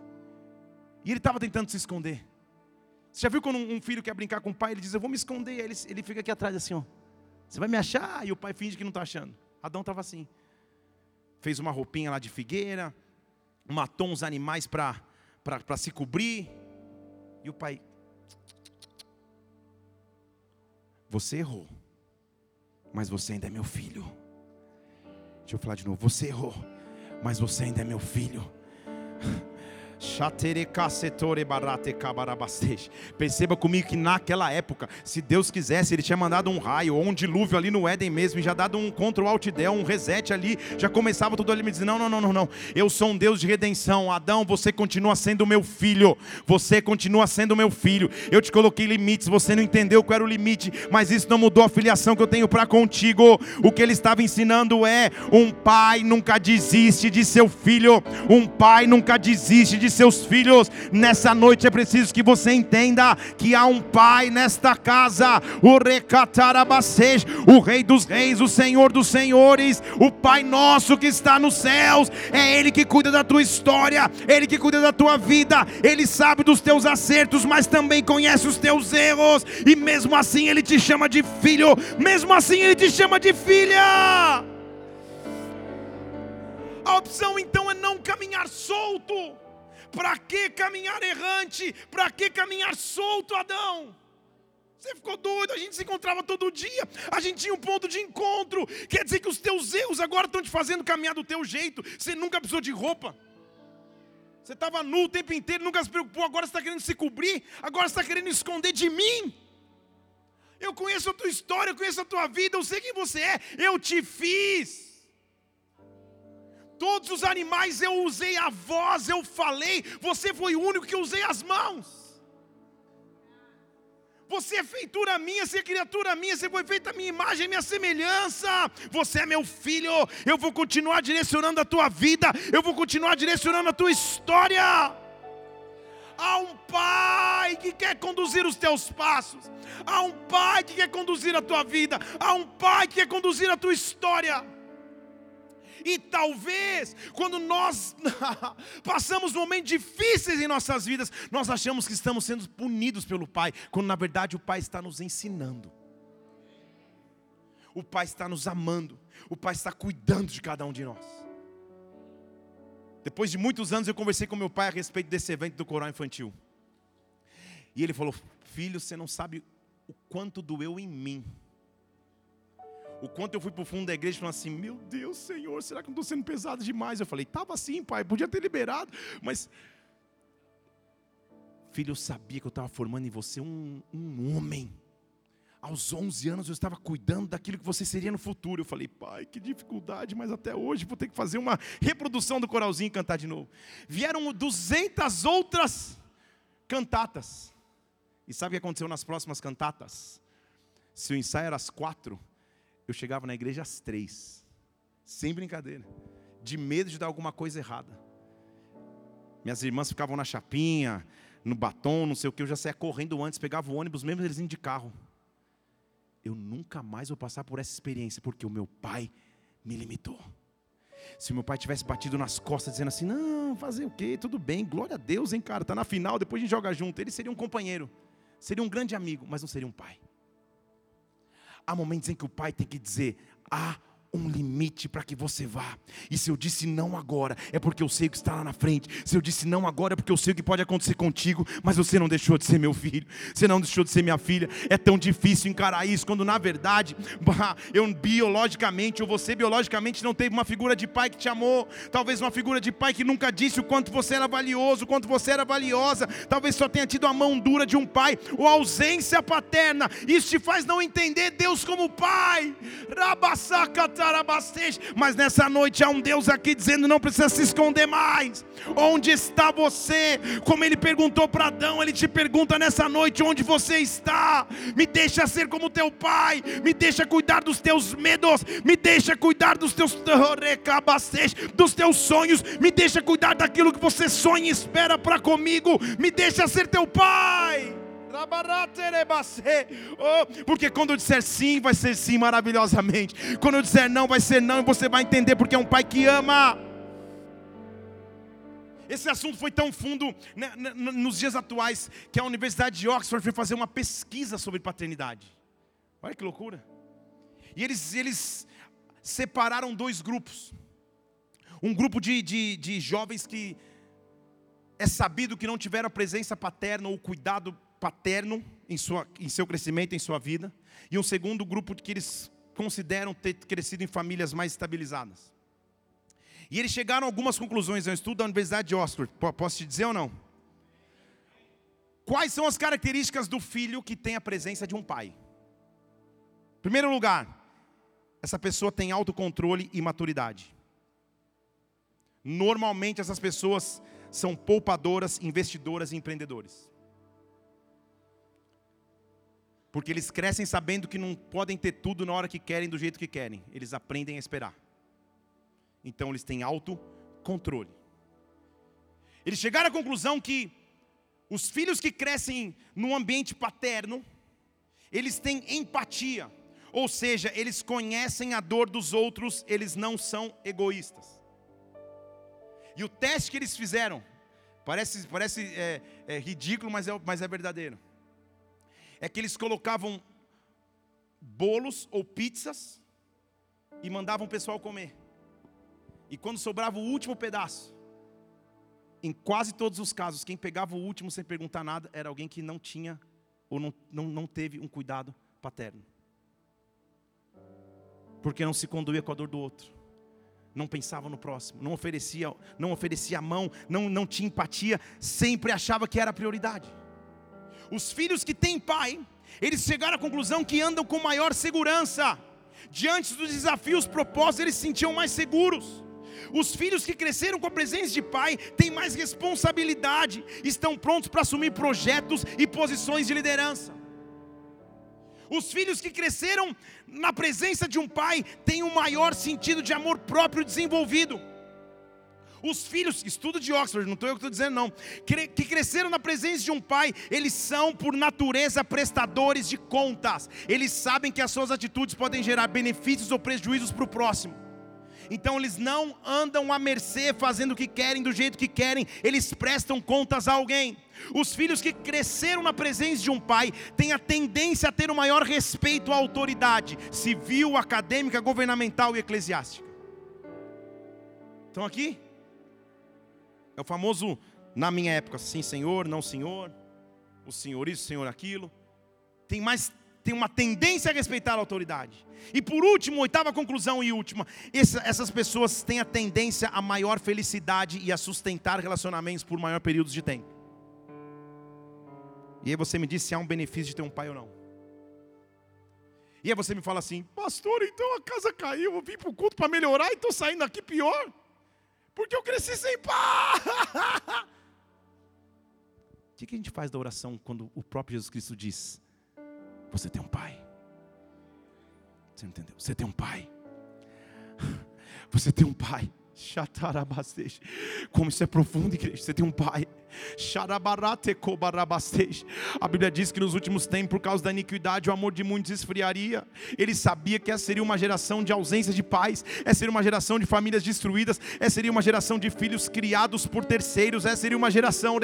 Speaker 1: E ele estava tentando se esconder. Você já viu quando um filho quer brincar com o pai, ele diz, eu vou me esconder, ele, ele fica aqui atrás assim, ó. Você vai me achar? E o pai finge que não está achando. Adão estava assim. Fez uma roupinha lá de figueira, matou uns animais para se cobrir. E o pai. Você errou, mas você ainda é meu filho. Deixa eu falar de novo. Você errou, mas você ainda é meu filho. Perceba comigo que naquela época, se Deus quisesse, Ele tinha mandado um raio ou um dilúvio ali no Éden mesmo, e já dado um Ctrl Alt Del, um reset ali, já começava tudo ali me dizer: não, não, não, não, não, eu sou um Deus de redenção. Adão, você continua sendo meu filho, você continua sendo meu filho. Eu te coloquei limites, você não entendeu qual era o limite, mas isso não mudou a filiação que eu tenho para contigo. O que ele estava ensinando é: um pai nunca desiste de seu filho, um pai nunca desiste de seus filhos. Nessa noite é preciso que você entenda que há um Pai nesta casa, o Recatarabacej, o Rei dos Reis, o Senhor dos Senhores, o Pai nosso que está nos céus. É Ele que cuida da tua história, Ele que cuida da tua vida. Ele sabe dos teus acertos, mas também conhece os teus erros. E mesmo assim Ele te chama de filho, mesmo assim Ele te chama de filha. A opção então é não caminhar solto. Para que caminhar errante? Para que caminhar solto, Adão? Você ficou doido, a gente se encontrava todo dia, a gente tinha um ponto de encontro. Quer dizer que os teus erros agora estão te fazendo caminhar do teu jeito. Você nunca precisou de roupa. Você estava nu o tempo inteiro, nunca se preocupou, agora está querendo se cobrir, agora está querendo esconder de mim. Eu conheço a tua história, eu conheço a tua vida, eu sei quem você é, eu te fiz. Todos os animais eu usei a voz, eu falei, você foi o único que usei as mãos. Você é feitura minha, você é criatura minha, você foi feita a minha imagem, minha semelhança. Você é meu filho, eu vou continuar direcionando a tua vida, eu vou continuar direcionando a tua história. Há um pai que quer conduzir os teus passos, há um pai que quer conduzir a tua vida, há um pai que quer conduzir a tua história. E talvez, quando nós passamos momentos difíceis em nossas vidas, nós achamos que estamos sendo punidos pelo Pai, quando na verdade o Pai está nos ensinando. O Pai está nos amando, o Pai está cuidando de cada um de nós. Depois de muitos anos eu conversei com meu pai a respeito desse evento do coral infantil. E ele falou: Filho, você não sabe o quanto doeu em mim o quanto eu fui para o fundo da igreja falando assim: Meu Deus, Senhor, será que não estou sendo pesado demais? Eu falei: Estava assim, pai, podia ter liberado, mas. Filho, eu sabia que eu estava formando em você um, um homem. Aos 11 anos eu estava cuidando daquilo que você seria no futuro. Eu falei, pai, que dificuldade, mas até hoje vou ter que fazer uma reprodução do coralzinho e cantar de novo. Vieram 200 outras cantatas. E sabe o que aconteceu nas próximas cantatas? Se o ensaio era às quatro, eu chegava na igreja às três, sem brincadeira, de medo de dar alguma coisa errada. Minhas irmãs ficavam na chapinha, no batom, não sei o que, eu já saía correndo antes, pegava o ônibus, mesmo eles indo de carro. Eu nunca mais vou passar por essa experiência, porque o meu pai me limitou. Se o meu pai tivesse batido nas costas, dizendo assim: Não, fazer o quê? Tudo bem, glória a Deus, hein, cara, tá na final, depois a gente joga junto. Ele seria um companheiro, seria um grande amigo, mas não seria um pai. Há momentos em que o pai tem que dizer: há um limite para que você vá. E se eu disse não agora, é porque eu sei o que está lá na frente. Se eu disse não agora, é porque eu sei o que pode acontecer contigo, mas você não deixou de ser meu filho, você não deixou de ser minha filha. É tão difícil encarar isso, quando na verdade, eu biologicamente, ou você biologicamente não teve uma figura de pai que te amou, talvez uma figura de pai que nunca disse o quanto você era valioso, o quanto você era valiosa, talvez só tenha tido a mão dura de um pai, ou ausência paterna. Isso te faz não entender Deus como pai. Mas nessa noite há um Deus aqui dizendo: não precisa se esconder mais. Onde está você? Como ele perguntou para Adão, ele te pergunta nessa noite: onde você está? Me deixa ser como teu pai, me deixa cuidar dos teus medos, me deixa cuidar dos teus dos teus sonhos, me deixa cuidar daquilo que você sonha e espera para comigo, me deixa ser teu pai. Oh, porque quando eu disser sim, vai ser sim maravilhosamente. Quando eu disser não, vai ser não, e você vai entender porque é um pai que ama. Esse assunto foi tão fundo né, nos dias atuais que a Universidade de Oxford foi fazer uma pesquisa sobre paternidade. Olha que loucura. E eles, eles separaram dois grupos. Um grupo de, de, de jovens que é sabido que não tiveram a presença paterna ou cuidado paterno em, sua, em seu crescimento, em sua vida, e um segundo grupo que eles consideram ter crescido em famílias mais estabilizadas. E eles chegaram a algumas conclusões, é um estudo da Universidade de Oxford, posso te dizer ou não? Quais são as características do filho que tem a presença de um pai? Primeiro lugar, essa pessoa tem autocontrole e maturidade. Normalmente essas pessoas são poupadoras, investidoras e empreendedores. Porque eles crescem sabendo que não podem ter tudo na hora que querem, do jeito que querem. Eles aprendem a esperar. Então eles têm autocontrole. Eles chegaram à conclusão que os filhos que crescem num ambiente paterno, eles têm empatia. Ou seja, eles conhecem a dor dos outros, eles não são egoístas. E o teste que eles fizeram, parece, parece é, é ridículo, mas é, mas é verdadeiro é que eles colocavam bolos ou pizzas e mandavam o pessoal comer. E quando sobrava o último pedaço, em quase todos os casos, quem pegava o último sem perguntar nada era alguém que não tinha ou não, não, não teve um cuidado paterno. Porque não se conduía com a dor do outro. Não pensava no próximo, não oferecia, não oferecia a mão, não, não tinha empatia, sempre achava que era prioridade. Os filhos que têm pai, eles chegaram à conclusão que andam com maior segurança. Diante dos desafios propostos, eles se sentiam mais seguros. Os filhos que cresceram com a presença de pai têm mais responsabilidade, estão prontos para assumir projetos e posições de liderança. Os filhos que cresceram na presença de um pai têm um maior sentido de amor próprio desenvolvido. Os filhos, estudo de Oxford, não estou eu que estou dizendo não, que cresceram na presença de um pai, eles são por natureza prestadores de contas. Eles sabem que as suas atitudes podem gerar benefícios ou prejuízos para o próximo. Então eles não andam à mercê fazendo o que querem, do jeito que querem, eles prestam contas a alguém. Os filhos que cresceram na presença de um pai têm a tendência a ter o maior respeito à autoridade civil, acadêmica, governamental e eclesiástica. Estão aqui? É o famoso, na minha época, sim senhor, não senhor, o senhor isso, o senhor aquilo. Tem mais tem uma tendência a respeitar a autoridade. E por último, oitava conclusão e última, essa, essas pessoas têm a tendência a maior felicidade e a sustentar relacionamentos por maior períodos de tempo. E aí você me diz se há um benefício de ter um pai ou não. E aí você me fala assim, pastor, então a casa caiu, eu vim para o culto para melhorar e estou saindo aqui pior. Porque eu cresci sem pai. O que a gente faz da oração quando o próprio Jesus Cristo diz: Você tem um pai? Você não entendeu? Você tem um pai. Você tem um pai. Como isso é profundo, igreja. Você tem um pai. A Bíblia diz que nos últimos tempos, por causa da iniquidade, o amor de muitos esfriaria. Ele sabia que essa seria uma geração de ausência de pais, essa seria uma geração de famílias destruídas, essa seria uma geração de filhos criados por terceiros, essa seria uma geração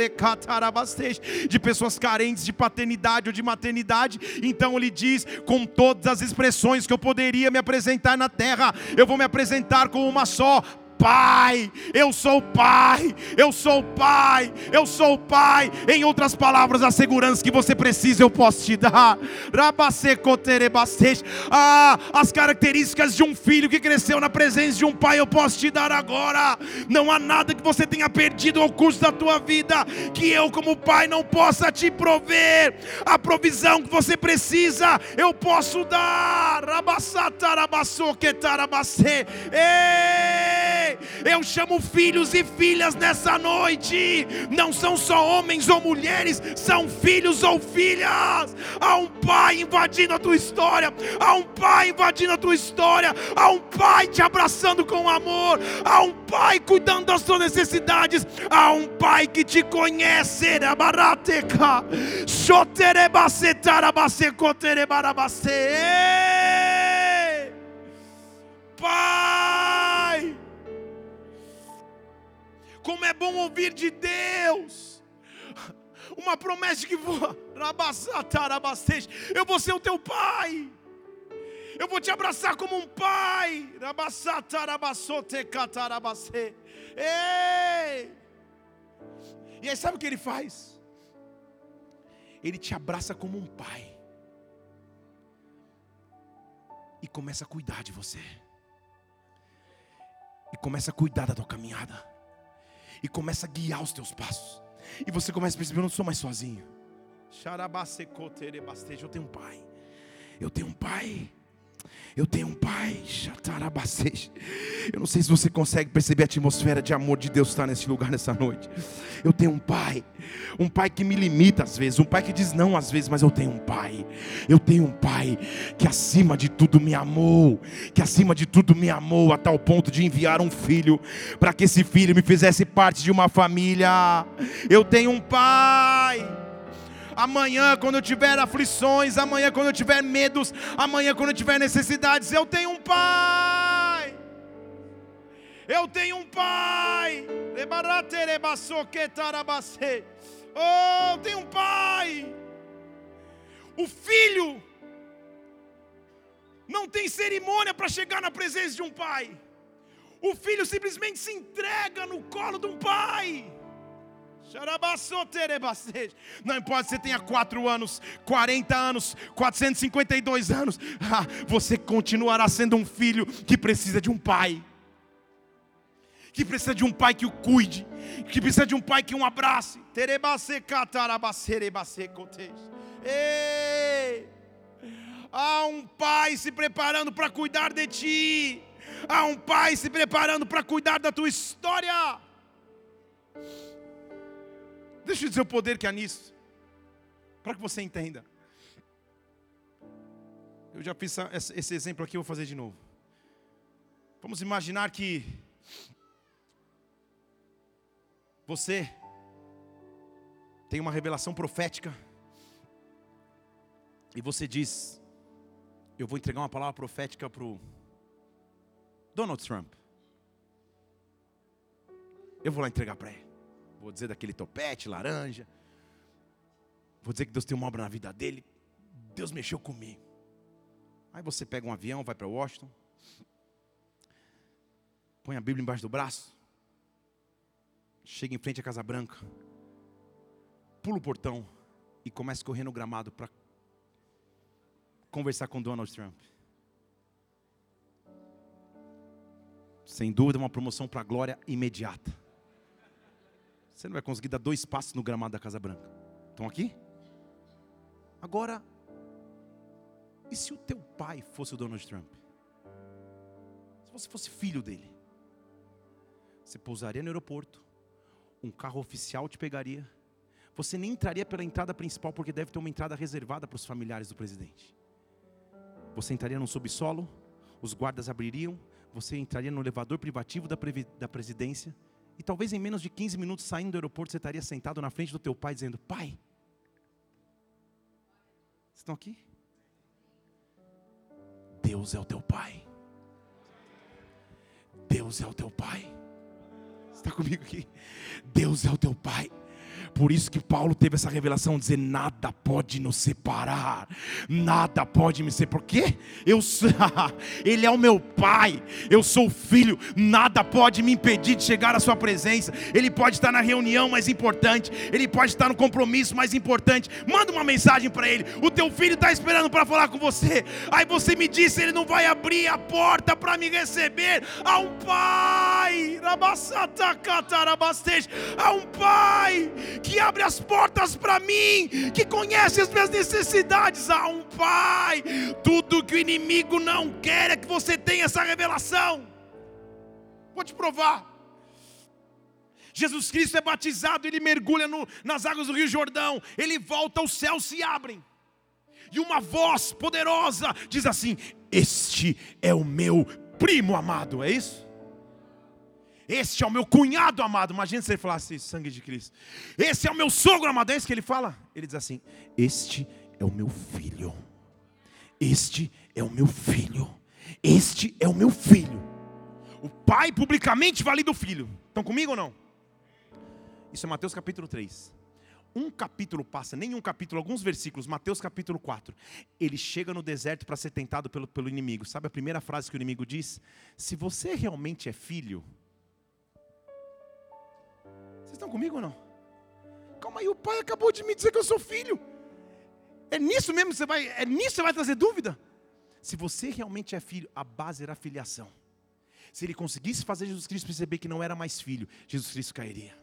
Speaker 1: de pessoas carentes de paternidade ou de maternidade. Então ele diz, com todas as expressões que eu poderia me apresentar na terra, eu vou me apresentar com uma só pai, eu sou pai, eu sou pai, eu sou pai. Em outras palavras, a segurança que você precisa eu posso te dar. Ah, as características de um filho que cresceu na presença de um pai eu posso te dar agora. Não há nada que você tenha perdido ao curso da tua vida que eu, como pai, não possa te prover. A provisão que você precisa eu posso dar. Ei! Eu chamo filhos e filhas nessa noite. Não são só homens ou mulheres, são filhos ou filhas. Há um pai invadindo a tua história. Há um pai invadindo a tua história. Há um pai te abraçando com amor. Há um pai cuidando das tuas necessidades. Há um pai que te conhece. Pai como é bom ouvir de Deus. Uma promessa que vou, eu vou ser o teu pai. Eu vou te abraçar como um pai. Ei! E aí sabe o que ele faz? Ele te abraça como um pai. E começa a cuidar de você. E começa a cuidar da tua caminhada e começa a guiar os teus passos. E você começa a perceber: eu não sou mais sozinho. Eu tenho um pai. Eu tenho um pai. Eu tenho um pai, eu não sei se você consegue perceber a atmosfera de amor de Deus está nesse lugar nessa noite. Eu tenho um pai, um pai que me limita às vezes, um pai que diz não às vezes, mas eu tenho um pai. Eu tenho um pai que acima de tudo me amou, que acima de tudo me amou a tal ponto de enviar um filho para que esse filho me fizesse parte de uma família. Eu tenho um pai amanhã, quando eu tiver aflições, amanhã, quando eu tiver medos, amanhã, quando eu tiver necessidades, eu tenho um Pai. Eu tenho um Pai. Oh, eu tenho um Pai. O filho não tem cerimônia para chegar na presença de um pai. O filho simplesmente se entrega no colo de um pai. Não importa se você tenha 4 anos, 40 anos, 452 anos, ah, você continuará sendo um filho que precisa de um pai, que precisa de um pai que o cuide, que precisa de um pai que o abrace. Ei! Há um pai se preparando para cuidar de ti, há um pai se preparando para cuidar da tua história. Deixa eu dizer o poder que há nisso, para que você entenda. Eu já fiz esse exemplo aqui, eu vou fazer de novo. Vamos imaginar que você tem uma revelação profética e você diz: Eu vou entregar uma palavra profética para o Donald Trump. Eu vou lá entregar para ele vou dizer daquele topete, laranja. Vou dizer que Deus tem uma obra na vida dele. Deus mexeu comigo. Aí você pega um avião, vai para Washington. Põe a Bíblia embaixo do braço. Chega em frente à Casa Branca. Pula o portão e começa a correr no gramado para conversar com Donald Trump. Sem dúvida, uma promoção para a glória imediata. Você não vai conseguir dar dois passos no gramado da Casa Branca. Estão aqui? Agora, e se o teu pai fosse o Donald Trump? Se você fosse filho dele? Você pousaria no aeroporto, um carro oficial te pegaria, você nem entraria pela entrada principal, porque deve ter uma entrada reservada para os familiares do presidente. Você entraria num subsolo, os guardas abririam, você entraria no elevador privativo da, da presidência E talvez em menos de 15 minutos saindo do aeroporto, você estaria sentado na frente do teu pai dizendo: Pai, vocês estão aqui? Deus é o teu pai. Deus é o teu pai. Está comigo aqui? Deus é o teu pai. Por isso que Paulo teve essa revelação, dizer nada pode nos separar, nada pode me separar. Por quê? Eu ele é o meu pai, eu sou filho, nada pode me impedir de chegar à sua presença. Ele pode estar na reunião mais importante, ele pode estar no compromisso mais importante. Manda uma mensagem para ele. O teu filho está esperando para falar com você. Aí você me disse, ele não vai abrir a porta para me receber. Há um pai, há um pai que abre as portas para mim, que conhece as minhas necessidades. Há um Pai. Tudo que o inimigo não quer é que você tenha essa revelação. Vou te provar. Jesus Cristo é batizado, ele mergulha no, nas águas do Rio Jordão, ele volta, os céus se abrem, e uma voz poderosa diz assim: Este é o meu primo amado, é isso? Este é o meu cunhado amado. Imagina se ele falasse sangue de Cristo. Esse é o meu sogro amado. É isso que ele fala? Ele diz assim: Este é o meu filho. Este é o meu filho. Este é o meu filho. O pai publicamente valida o filho. Estão comigo ou não? Isso é Mateus capítulo 3. Um capítulo passa, nem um capítulo, alguns versículos, Mateus capítulo 4. Ele chega no deserto para ser tentado pelo, pelo inimigo. Sabe a primeira frase que o inimigo diz? Se você realmente é filho, estão comigo ou não? Calma aí, o pai acabou de me dizer que eu sou filho. É nisso mesmo que você vai, é nisso que você vai trazer dúvida? Se você realmente é filho, a base era a filiação. Se ele conseguisse fazer Jesus Cristo perceber que não era mais filho, Jesus Cristo cairia.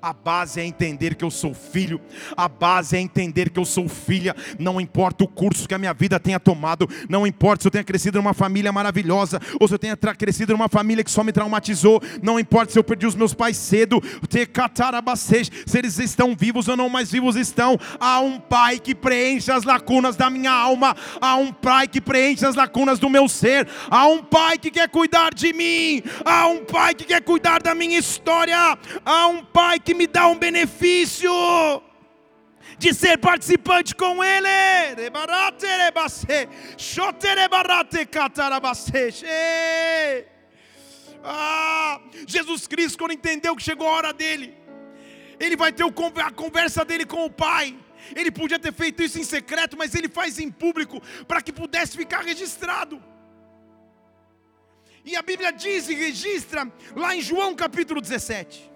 Speaker 1: A base é entender que eu sou filho, a base é entender que eu sou filha. Não importa o curso que a minha vida tenha tomado, não importa se eu tenha crescido numa família maravilhosa, ou se eu tenha crescido numa família que só me traumatizou, não importa se eu perdi os meus pais cedo, se eles estão vivos ou não mais vivos estão. Há um pai que preenche as lacunas da minha alma, há um pai que preenche as lacunas do meu ser, há um pai que quer cuidar de mim, há um pai que quer cuidar da minha minha história, há um Pai que me dá um benefício de ser participante com Ele. Ah, Jesus Cristo, quando entendeu que chegou a hora dele, ele vai ter a conversa dele com o Pai. Ele podia ter feito isso em secreto, mas ele faz em público para que pudesse ficar registrado. E a Bíblia diz e registra lá em João capítulo 17,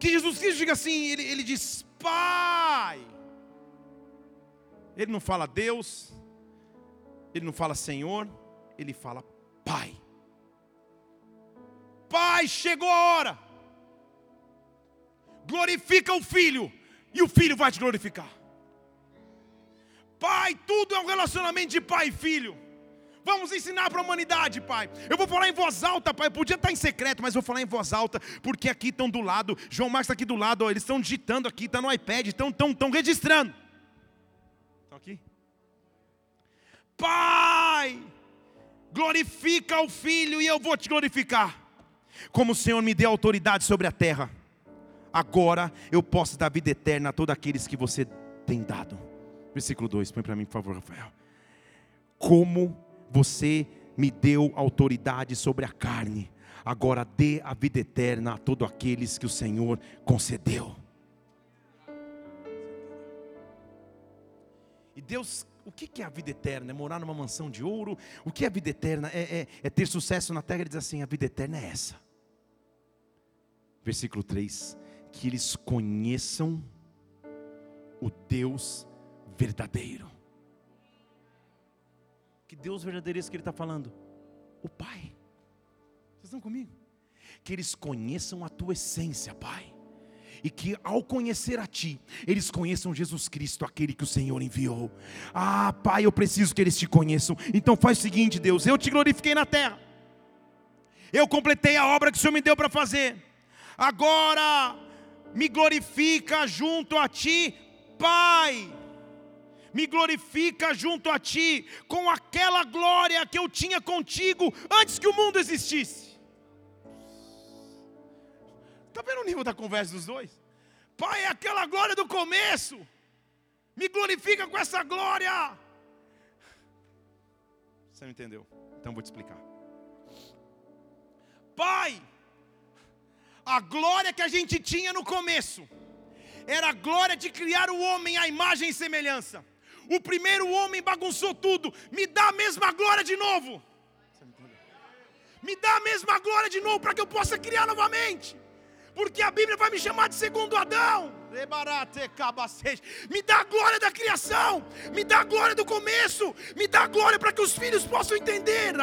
Speaker 1: que Jesus Cristo diga assim: ele, ele diz, Pai. Ele não fala Deus, ele não fala Senhor, ele fala Pai. Pai, chegou a hora. Glorifica o filho, e o filho vai te glorificar. Pai, tudo é um relacionamento de pai e filho. Vamos ensinar para a humanidade, Pai. Eu vou falar em voz alta, Pai. Eu podia estar em secreto, mas vou falar em voz alta, porque aqui estão do lado. João Marcos está aqui do lado, ó, eles estão digitando aqui, está no iPad, estão, estão, estão registrando. Estão aqui? Pai, glorifica o Filho e eu vou te glorificar. Como o Senhor me deu autoridade sobre a terra, agora eu posso dar vida eterna a todos aqueles que você tem dado. Versículo 2, põe para mim, por favor, Rafael. Como você me deu autoridade sobre a carne, agora dê a vida eterna a todos aqueles que o Senhor concedeu. E Deus, o que é a vida eterna? É morar numa mansão de ouro? O que é a vida eterna? É, é, é ter sucesso na terra? Ele diz assim: a vida eterna é essa. Versículo 3: Que eles conheçam o Deus verdadeiro que Deus verdadeiro é isso que ele está falando? O Pai. Vocês estão comigo? Que eles conheçam a tua essência, Pai. E que ao conhecer a Ti, eles conheçam Jesus Cristo, aquele que o Senhor enviou. Ah, Pai, eu preciso que eles te conheçam. Então faz o seguinte, Deus: eu te glorifiquei na terra, eu completei a obra que o Senhor me deu para fazer. Agora, me glorifica junto a Ti, Pai me glorifica junto a ti, com aquela glória que eu tinha contigo antes que o mundo existisse. Está vendo o nível da conversa dos dois? Pai, é aquela glória do começo. Me glorifica com essa glória. Você não entendeu? Então vou te explicar. Pai, a glória que a gente tinha no começo era a glória de criar o homem à imagem e semelhança. O primeiro homem bagunçou tudo. Me dá a mesma glória de novo. Me dá a mesma glória de novo para que eu possa criar novamente. Porque a Bíblia vai me chamar de segundo Adão. Me dá a glória da criação, me dá a glória do começo, me dá a glória para que os filhos possam entender.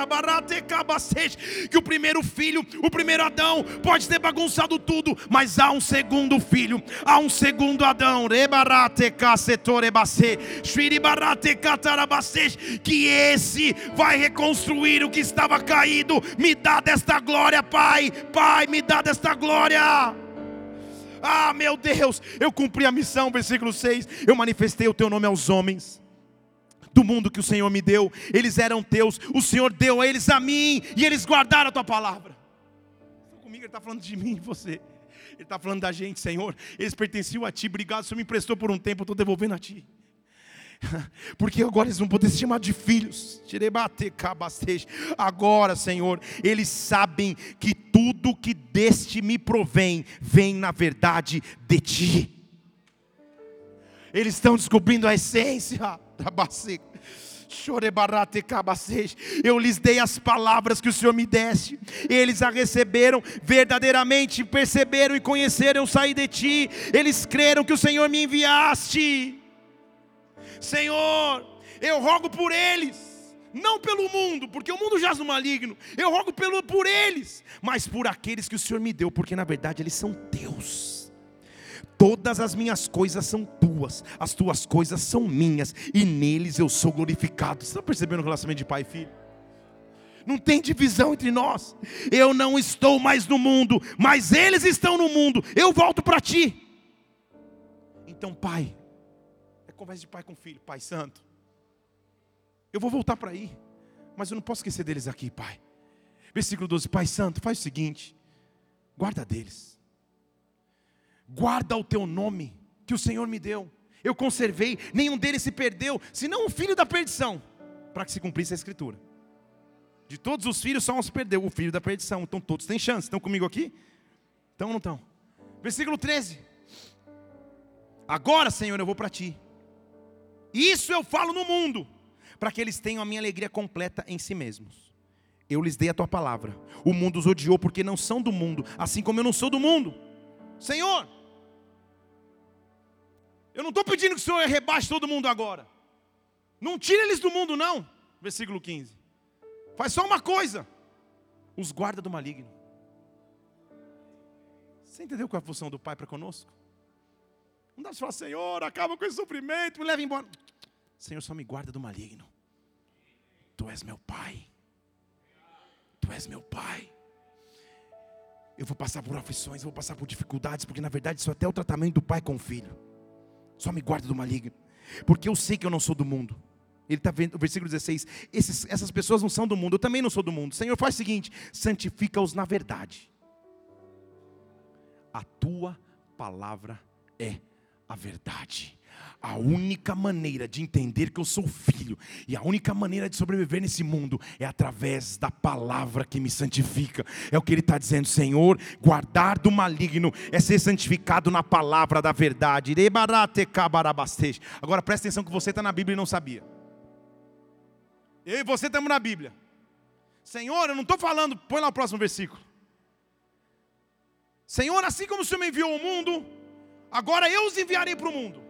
Speaker 1: Que o primeiro filho, o primeiro Adão, pode ter bagunçado tudo, mas há um segundo filho, há um segundo Adão, que esse vai reconstruir o que estava caído. Me dá desta glória, Pai, Pai, me dá desta glória. Ah, meu Deus, eu cumpri a missão, versículo 6. Eu manifestei o teu nome aos homens do mundo que o Senhor me deu, eles eram teus, o Senhor deu a eles a mim, e eles guardaram a tua palavra. Comigo, Ele está falando de mim e você, Ele está falando da gente, Senhor. Eles pertenciam a Ti, obrigado, o Senhor me emprestou por um tempo, eu estou devolvendo a Ti. Porque agora eles vão poder se chamar de filhos. Agora, Senhor, eles sabem que tudo que deste me provém, vem na verdade de Ti. Eles estão descobrindo a essência. Eu lhes dei as palavras que o Senhor me deste, eles a receberam verdadeiramente, perceberam e conheceram sair de ti, eles creram que o Senhor me enviaste. Senhor, eu rogo por eles, não pelo mundo, porque o mundo jaz no maligno, eu rogo pelo, por eles, mas por aqueles que o Senhor me deu, porque na verdade eles são teus. Todas as minhas coisas são tuas, as tuas coisas são minhas, e neles eu sou glorificado. Você está percebendo o relacionamento de pai e filho? Não tem divisão entre nós. Eu não estou mais no mundo, mas eles estão no mundo. Eu volto para ti. Então, pai, conversa de pai com filho, pai santo. Eu vou voltar para aí, mas eu não posso esquecer deles aqui, pai. Versículo 12: Pai santo, faz o seguinte: guarda deles, guarda o teu nome que o Senhor me deu. Eu conservei, nenhum deles se perdeu, senão o filho da perdição, para que se cumprisse a escritura. De todos os filhos, só um se perdeu, o filho da perdição. Então todos têm chance. Estão comigo aqui? Estão ou não estão? Versículo 13. Agora, Senhor, eu vou para ti. Isso eu falo no mundo, para que eles tenham a minha alegria completa em si mesmos. Eu lhes dei a tua palavra. O mundo os odiou porque não são do mundo, assim como eu não sou do mundo. Senhor, eu não estou pedindo que o Senhor rebaixe todo mundo agora. Não tire eles do mundo, não. Versículo 15. Faz só uma coisa: os guarda do maligno. Você entendeu qual é a função do Pai para conosco? Não dá para falar, Senhor, acaba com esse sofrimento, me leva embora. Senhor, só me guarda do maligno. Tu és meu Pai. Tu és meu Pai. Eu vou passar por aflições, vou passar por dificuldades, porque na verdade isso é até o tratamento do pai com o filho. Só me guarda do maligno. Porque eu sei que eu não sou do mundo. Ele está vendo, o versículo 16: esses, essas pessoas não são do mundo, eu também não sou do mundo. Senhor, faz o seguinte: santifica-os na verdade. A tua palavra é a verdade. A única maneira de entender que eu sou filho e a única maneira de sobreviver nesse mundo é através da palavra que me santifica. É o que ele está dizendo, Senhor. Guardar do maligno é ser santificado na palavra da verdade. Agora presta atenção que você está na Bíblia e não sabia. Eu e você estamos na Bíblia. Senhor, eu não estou falando, põe lá o próximo versículo. Senhor, assim como o Senhor me enviou ao mundo, Agora eu os enviarei para o mundo.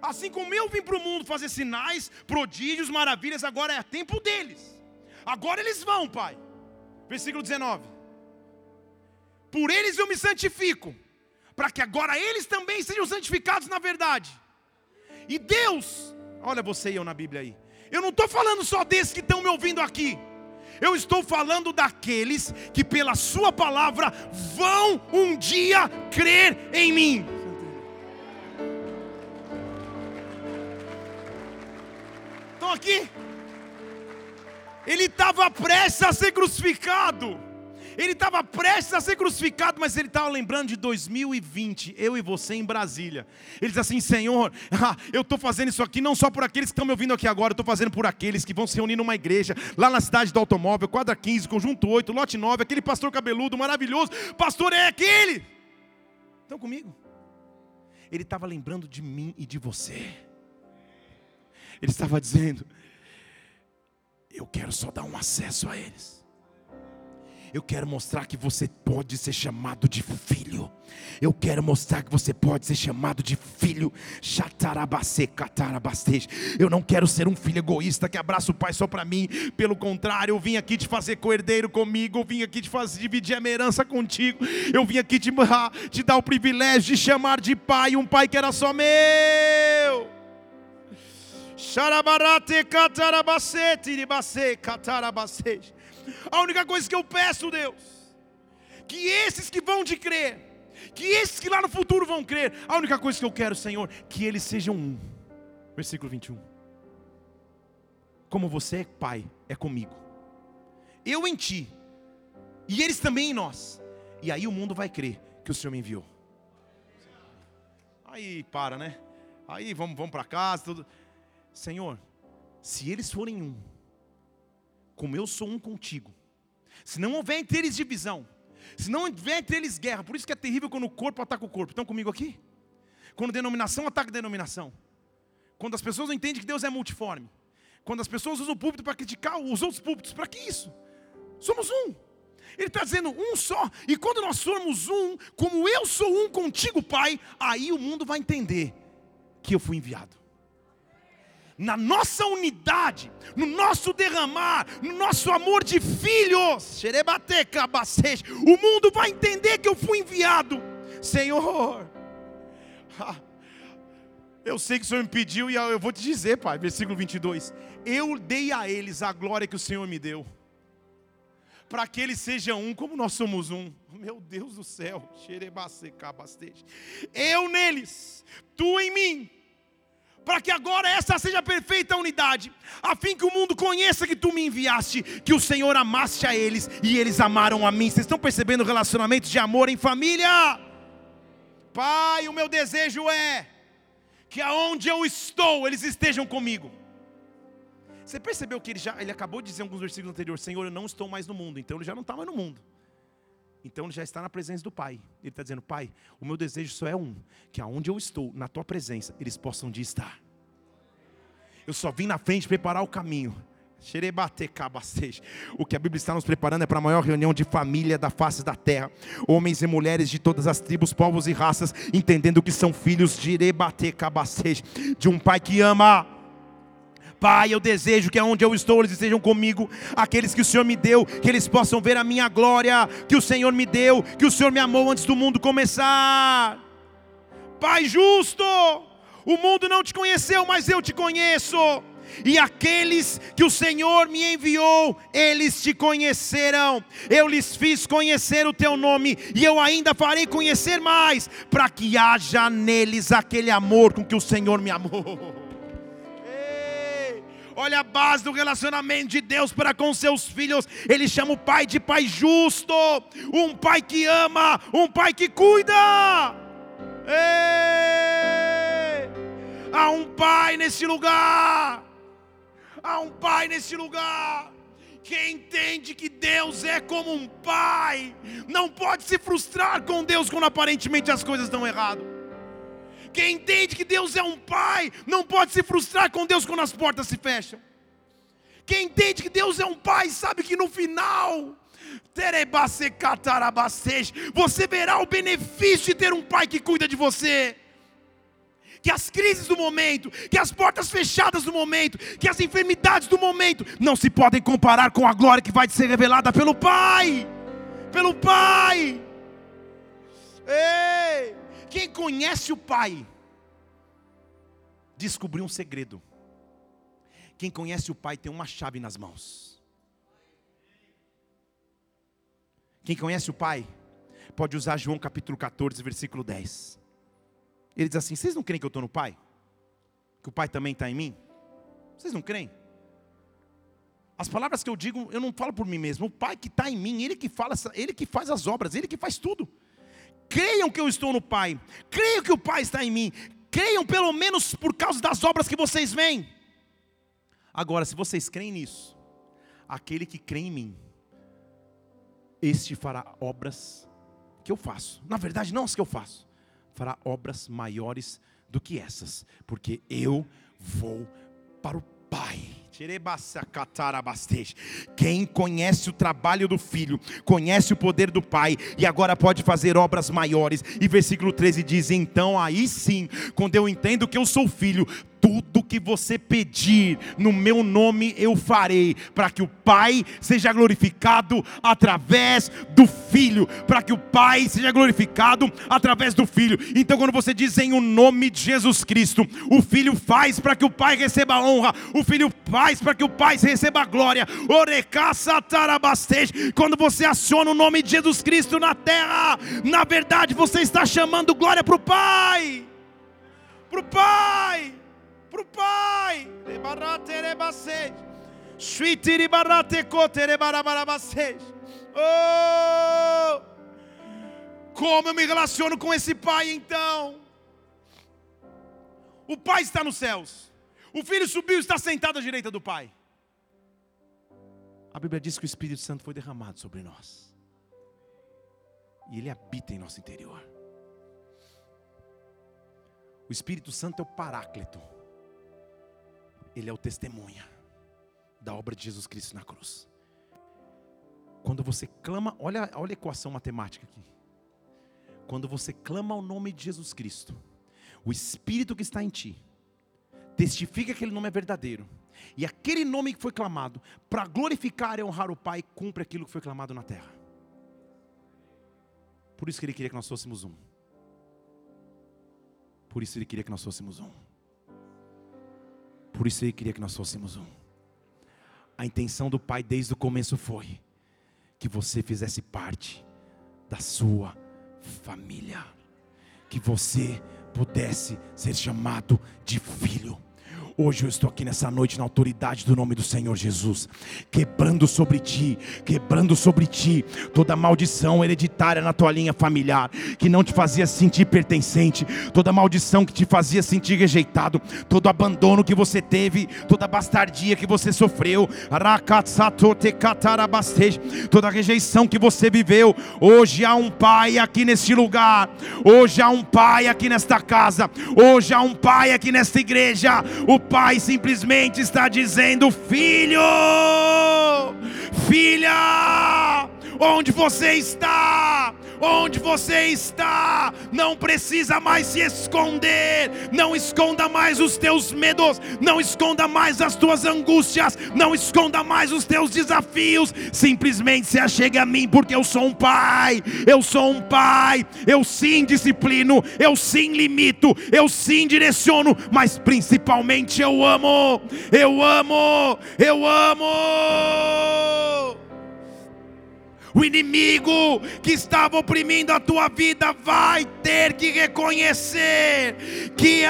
Speaker 1: Assim como eu vim para o mundo fazer sinais, prodígios, maravilhas, agora é tempo deles. Agora eles vão, Pai. Versículo 19. Por eles eu me santifico, para que agora eles também sejam santificados na verdade. E Deus, olha você e eu na Bíblia aí. Eu não estou falando só desses que estão me ouvindo aqui. Eu estou falando daqueles que pela sua palavra vão um dia crer em mim. Aqui. Ele estava prestes a ser crucificado. Ele estava prestes a ser crucificado, mas ele estava lembrando de 2020, eu e você em Brasília. Ele diz assim: Senhor, ah, eu estou fazendo isso aqui não só por aqueles que estão me ouvindo aqui agora, eu estou fazendo por aqueles que vão se reunir numa igreja, lá na cidade do automóvel, quadra 15, conjunto 8, lote 9, aquele pastor cabeludo maravilhoso. Pastor é aquele. Estão comigo? Ele estava lembrando de mim e de você. Ele estava dizendo: Eu quero só dar um acesso a eles. Eu quero mostrar que você pode ser chamado de filho. Eu quero mostrar que você pode ser chamado de filho. Eu não quero ser um filho egoísta que abraça o pai só para mim. Pelo contrário, eu vim aqui te fazer coerdeiro comigo. Eu vim aqui te fazer dividir a minha herança contigo. Eu vim aqui te, te dar o privilégio de chamar de pai um pai que era só meu. A única coisa que eu peço, Deus, que esses que vão te crer, que esses que lá no futuro vão crer, a única coisa que eu quero, Senhor, que eles sejam um. Versículo 21. Como você é pai, é comigo. Eu em ti, e eles também em nós. E aí o mundo vai crer que o Senhor me enviou. Aí para, né? Aí vamos, vamos para casa, tudo. Senhor, se eles forem um, como eu sou um contigo, se não houver entre eles divisão, se não houver entre eles guerra, por isso que é terrível quando o corpo ataca o corpo. Estão comigo aqui? Quando denominação ataca denominação. Quando as pessoas não entendem que Deus é multiforme. Quando as pessoas usam o púlpito para criticar os outros púlpitos, para que isso? Somos um. Ele está dizendo um só. E quando nós somos um, como eu sou um contigo, Pai, aí o mundo vai entender que eu fui enviado na nossa unidade, no nosso derramar, no nosso amor de filhos, o mundo vai entender que eu fui enviado, Senhor. Eu sei que o Senhor me pediu e eu vou te dizer, Pai, versículo 22. Eu dei a eles a glória que o Senhor me deu, para que eles sejam um como nós somos um. Meu Deus do céu, eu neles, tu em mim para que agora essa seja a perfeita unidade, a fim que o mundo conheça que tu me enviaste, que o Senhor amaste a eles e eles amaram a mim. Vocês estão percebendo o relacionamento de amor em família? Pai, o meu desejo é que aonde eu estou, eles estejam comigo. Você percebeu que ele já ele acabou de dizer alguns versículos anteriores, Senhor, eu não estou mais no mundo, então ele já não está mais no mundo. Então ele já está na presença do Pai. Ele está dizendo: Pai, o meu desejo só é um: que aonde eu estou, na tua presença, eles possam de estar. Eu só vim na frente preparar o caminho. O que a Bíblia está nos preparando é para a maior reunião de família da face da terra. Homens e mulheres de todas as tribos, povos e raças, entendendo que são filhos de de um pai que ama Pai, eu desejo que aonde eu estou eles estejam comigo, aqueles que o Senhor me deu, que eles possam ver a minha glória, que o Senhor me deu, que o Senhor me amou antes do mundo começar. Pai justo, o mundo não te conheceu, mas eu te conheço. E aqueles que o Senhor me enviou, eles te conhecerão. Eu lhes fiz conhecer o teu nome, e eu ainda farei conhecer mais, para que haja neles aquele amor com que o Senhor me amou. Olha a base do relacionamento de Deus para com seus filhos. Ele chama o pai de pai justo, um pai que ama, um pai que cuida. Ei! Há um pai nesse lugar. Há um pai nesse lugar. Quem entende que Deus é como um pai, não pode se frustrar com Deus quando aparentemente as coisas estão erradas. Quem entende que Deus é um pai, não pode se frustrar com Deus quando as portas se fecham. Quem entende que Deus é um pai, sabe que no final, você verá o benefício de ter um pai que cuida de você. Que as crises do momento, que as portas fechadas do momento, que as enfermidades do momento não se podem comparar com a glória que vai ser revelada pelo Pai. Pelo Pai. Ei! Quem conhece o Pai, descobriu um segredo. Quem conhece o Pai tem uma chave nas mãos. Quem conhece o Pai, pode usar João capítulo 14, versículo 10. Ele diz assim: Vocês não creem que eu estou no Pai? Que o Pai também está em mim? Vocês não creem? As palavras que eu digo, eu não falo por mim mesmo. O Pai que está em mim, Ele que fala, Ele que faz as obras, Ele que faz tudo. Creiam que eu estou no Pai. Creiam que o Pai está em mim. Creiam pelo menos por causa das obras que vocês veem. Agora, se vocês creem nisso, aquele que crê em mim, este fará obras que eu faço. Na verdade, não as que eu faço, fará obras maiores do que essas, porque eu vou para o Pai. Quem conhece o trabalho do filho, conhece o poder do pai e agora pode fazer obras maiores. E versículo 13 diz: Então aí sim, quando eu entendo que eu sou filho, tudo que você pedir no meu nome eu farei, para que o Pai seja glorificado através do Filho, para que o Pai seja glorificado através do Filho. Então, quando você diz em o nome de Jesus Cristo, o Filho faz para que o Pai receba honra, o Filho faz para que o Pai receba glória. Quando você aciona o nome de Jesus Cristo na terra, na verdade você está chamando glória para o Pai. Para o Pai para o Pai. Oh, como eu me relaciono com esse Pai então? O Pai está nos céus. O Filho subiu e está sentado à direita do Pai. A Bíblia diz que o Espírito Santo foi derramado sobre nós. E ele habita em nosso interior. O Espírito Santo é o Paráclito ele é o testemunha da obra de Jesus Cristo na cruz. Quando você clama, olha, olha a equação matemática aqui. Quando você clama o nome de Jesus Cristo, o Espírito que está em ti, testifica que aquele nome é verdadeiro. E aquele nome que foi clamado, para glorificar e honrar o Pai, cumpre aquilo que foi clamado na terra. Por isso que ele queria que nós fôssemos um. Por isso ele queria que nós fôssemos um. Por isso ele queria que nós fôssemos um. A intenção do Pai desde o começo foi que você fizesse parte da sua família, que você pudesse ser chamado de filho. Hoje eu estou aqui nessa noite na autoridade do nome do Senhor Jesus, quebrando sobre ti, quebrando sobre ti toda maldição hereditária na tua linha familiar, que não te fazia sentir pertencente, toda maldição que te fazia sentir rejeitado, todo abandono que você teve, toda bastardia que você sofreu, toda rejeição que você viveu. Hoje há um Pai aqui neste lugar, hoje há um Pai aqui nesta casa, hoje há um Pai aqui nesta igreja. O pai simplesmente está dizendo: Filho, filha, onde você está? Onde você está? Não precisa mais se esconder. Não esconda mais os teus medos. Não esconda mais as tuas angústias. Não esconda mais os teus desafios. Simplesmente se achegue a mim, porque eu sou um pai. Eu sou um pai. Eu sim disciplino. Eu sim limito. Eu sim direciono. Mas principalmente eu amo. Eu amo. Eu amo. O inimigo que estava oprimindo a tua vida vai ter que reconhecer que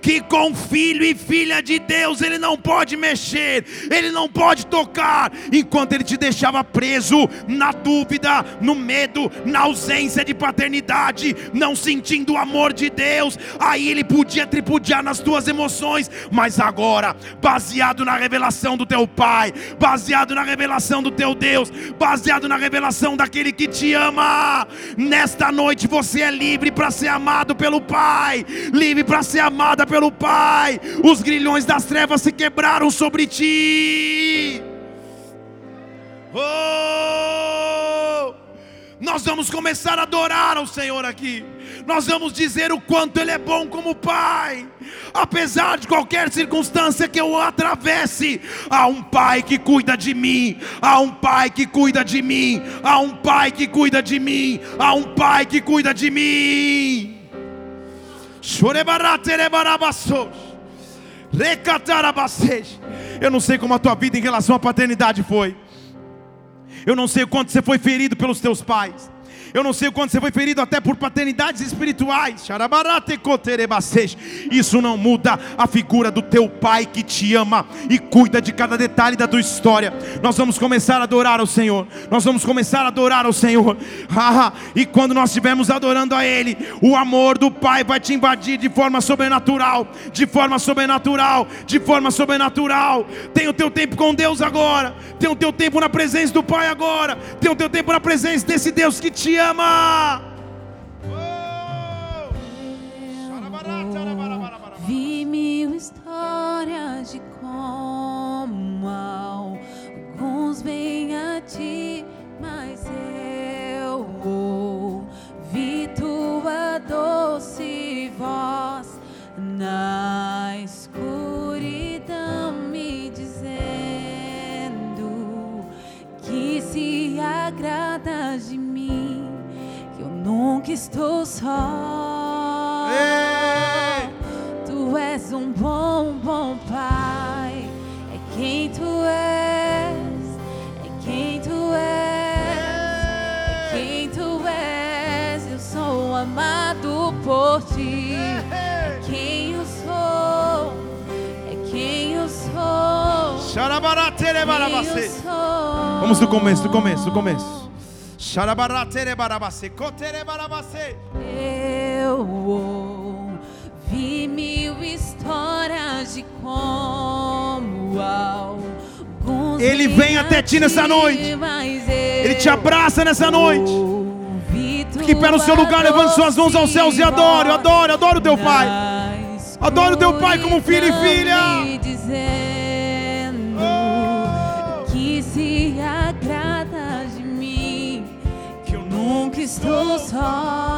Speaker 1: que com filho e filha de Deus ele não pode mexer, ele não pode tocar, enquanto ele te deixava preso na dúvida, no medo, na ausência de paternidade, não sentindo o amor de Deus, aí ele podia tripudiar nas tuas emoções, mas agora, baseado na revelação do teu Pai, baseado na revelação revelação do teu Deus, baseado na revelação daquele que te ama. Nesta noite você é livre para ser amado pelo Pai, livre para ser amada pelo Pai. Os grilhões das trevas se quebraram sobre ti. Oh! Nós vamos começar a adorar ao Senhor aqui. Nós vamos dizer o quanto Ele é bom como Pai. Apesar de qualquer circunstância que eu atravesse, há um Pai que cuida de mim. Há um Pai que cuida de mim. Há um Pai que cuida de mim. Há um Pai que cuida de mim. Eu não sei como a tua vida em relação à paternidade foi. Eu não sei o quanto você foi ferido pelos teus pais. Eu não sei o quanto você foi ferido até por paternidades espirituais. Isso não muda a figura do teu pai que te ama e cuida de cada detalhe da tua história. Nós vamos começar a adorar ao Senhor. Nós vamos começar a adorar ao Senhor. e quando nós estivermos adorando a Ele, o amor do Pai vai te invadir de forma sobrenatural, de forma sobrenatural, de forma sobrenatural. Tem o teu tempo com Deus agora. Tem o teu tempo na presença do Pai agora. Tem o teu tempo na presença desse Deus que te ama.
Speaker 2: Vi mil histórias de como alguns vêm a ti, mas eu ouvi tua doce voz na escuridão me dizendo que se agrada de mim, nunca estou só.
Speaker 1: Ei!
Speaker 2: Tu és um bom, bom pai. É quem tu és. É quem tu és. É quem tu és. Eu sou amado por ti. É quem eu sou. É quem eu sou. Quem eu sou.
Speaker 1: Vamos do começo, do começo, do começo.
Speaker 2: Eu ouvi mil histórias de como alguns
Speaker 1: Ele vem até ti nessa noite. Ele te abraça nessa noite. Fique pé no seu lugar, levante suas mãos aos céus e adore, adore, adore o teu Pai. Adore o teu pai como filho e filha.
Speaker 2: Nunca estou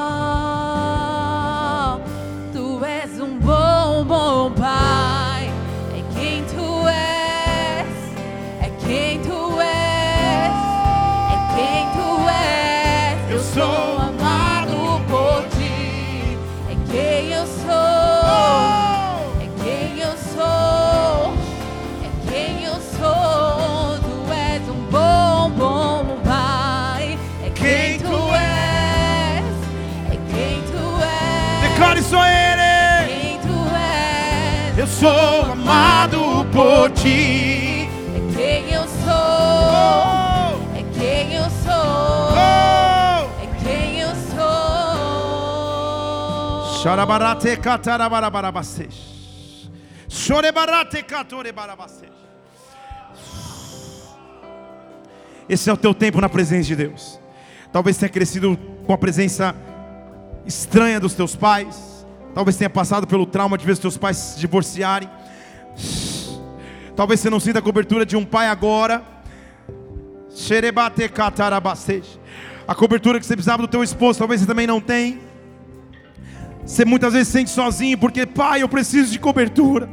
Speaker 1: sou
Speaker 2: amado por ti. É quem eu sou. É quem eu sou.
Speaker 1: oh.
Speaker 2: É quem eu sou.
Speaker 1: Xarabarate catarabarabarabase. Chorebarate catorebarabase. Esse é o teu tempo na presença de Deus. Talvez tenha crescido com a presença estranha dos teus pais. Talvez tenha passado pelo trauma de ver os teus pais se divorciarem. Talvez você não sinta a cobertura de um pai agora. A cobertura que você precisava do teu esposo, talvez você também não tem. Você muitas vezes se sente sozinho porque, pai, eu preciso de cobertura.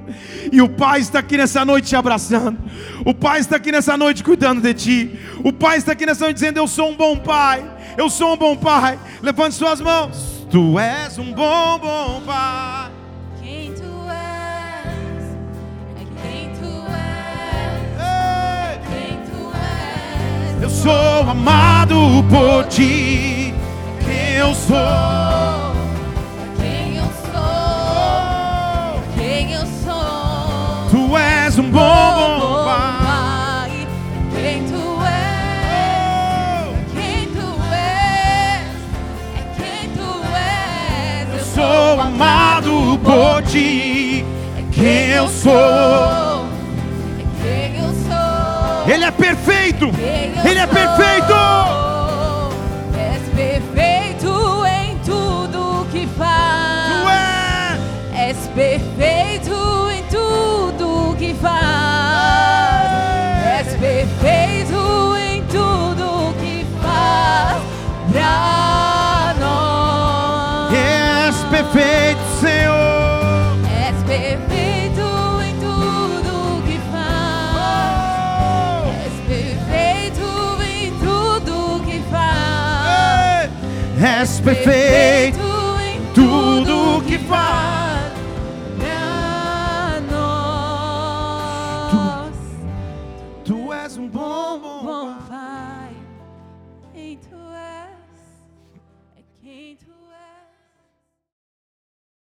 Speaker 1: E o pai está aqui nessa noite te abraçando. O pai está aqui nessa noite cuidando de ti. O pai está aqui nessa noite dizendo: Eu sou um bom pai. Eu sou um bom pai. Levante suas mãos. Tu és um bom, bom pai.
Speaker 2: Quem tu és. É quem tu és.
Speaker 1: Ei!
Speaker 2: Quem tu és.
Speaker 1: Eu sou amado por ti. Quem eu sou.
Speaker 2: É quem eu sou. É quem eu sou.
Speaker 1: Tu és um bom, bom pai.
Speaker 2: É quem tu és.
Speaker 1: Sou amado por ti. Quem eu sou.
Speaker 2: É quem eu sou.
Speaker 1: Ele é perfeito.
Speaker 2: Eu
Speaker 1: Ele é perfeito.
Speaker 2: És perfeito em tudo que
Speaker 1: Tu
Speaker 2: faz.
Speaker 1: és.
Speaker 2: És perfeito em tudo que faz. És perfeito em tudo que faz pra
Speaker 1: perfeito, Senhor.
Speaker 2: És perfeito em tudo que faz. És perfeito em tudo que faz.
Speaker 1: És perfeito
Speaker 2: em
Speaker 1: tudo que faz.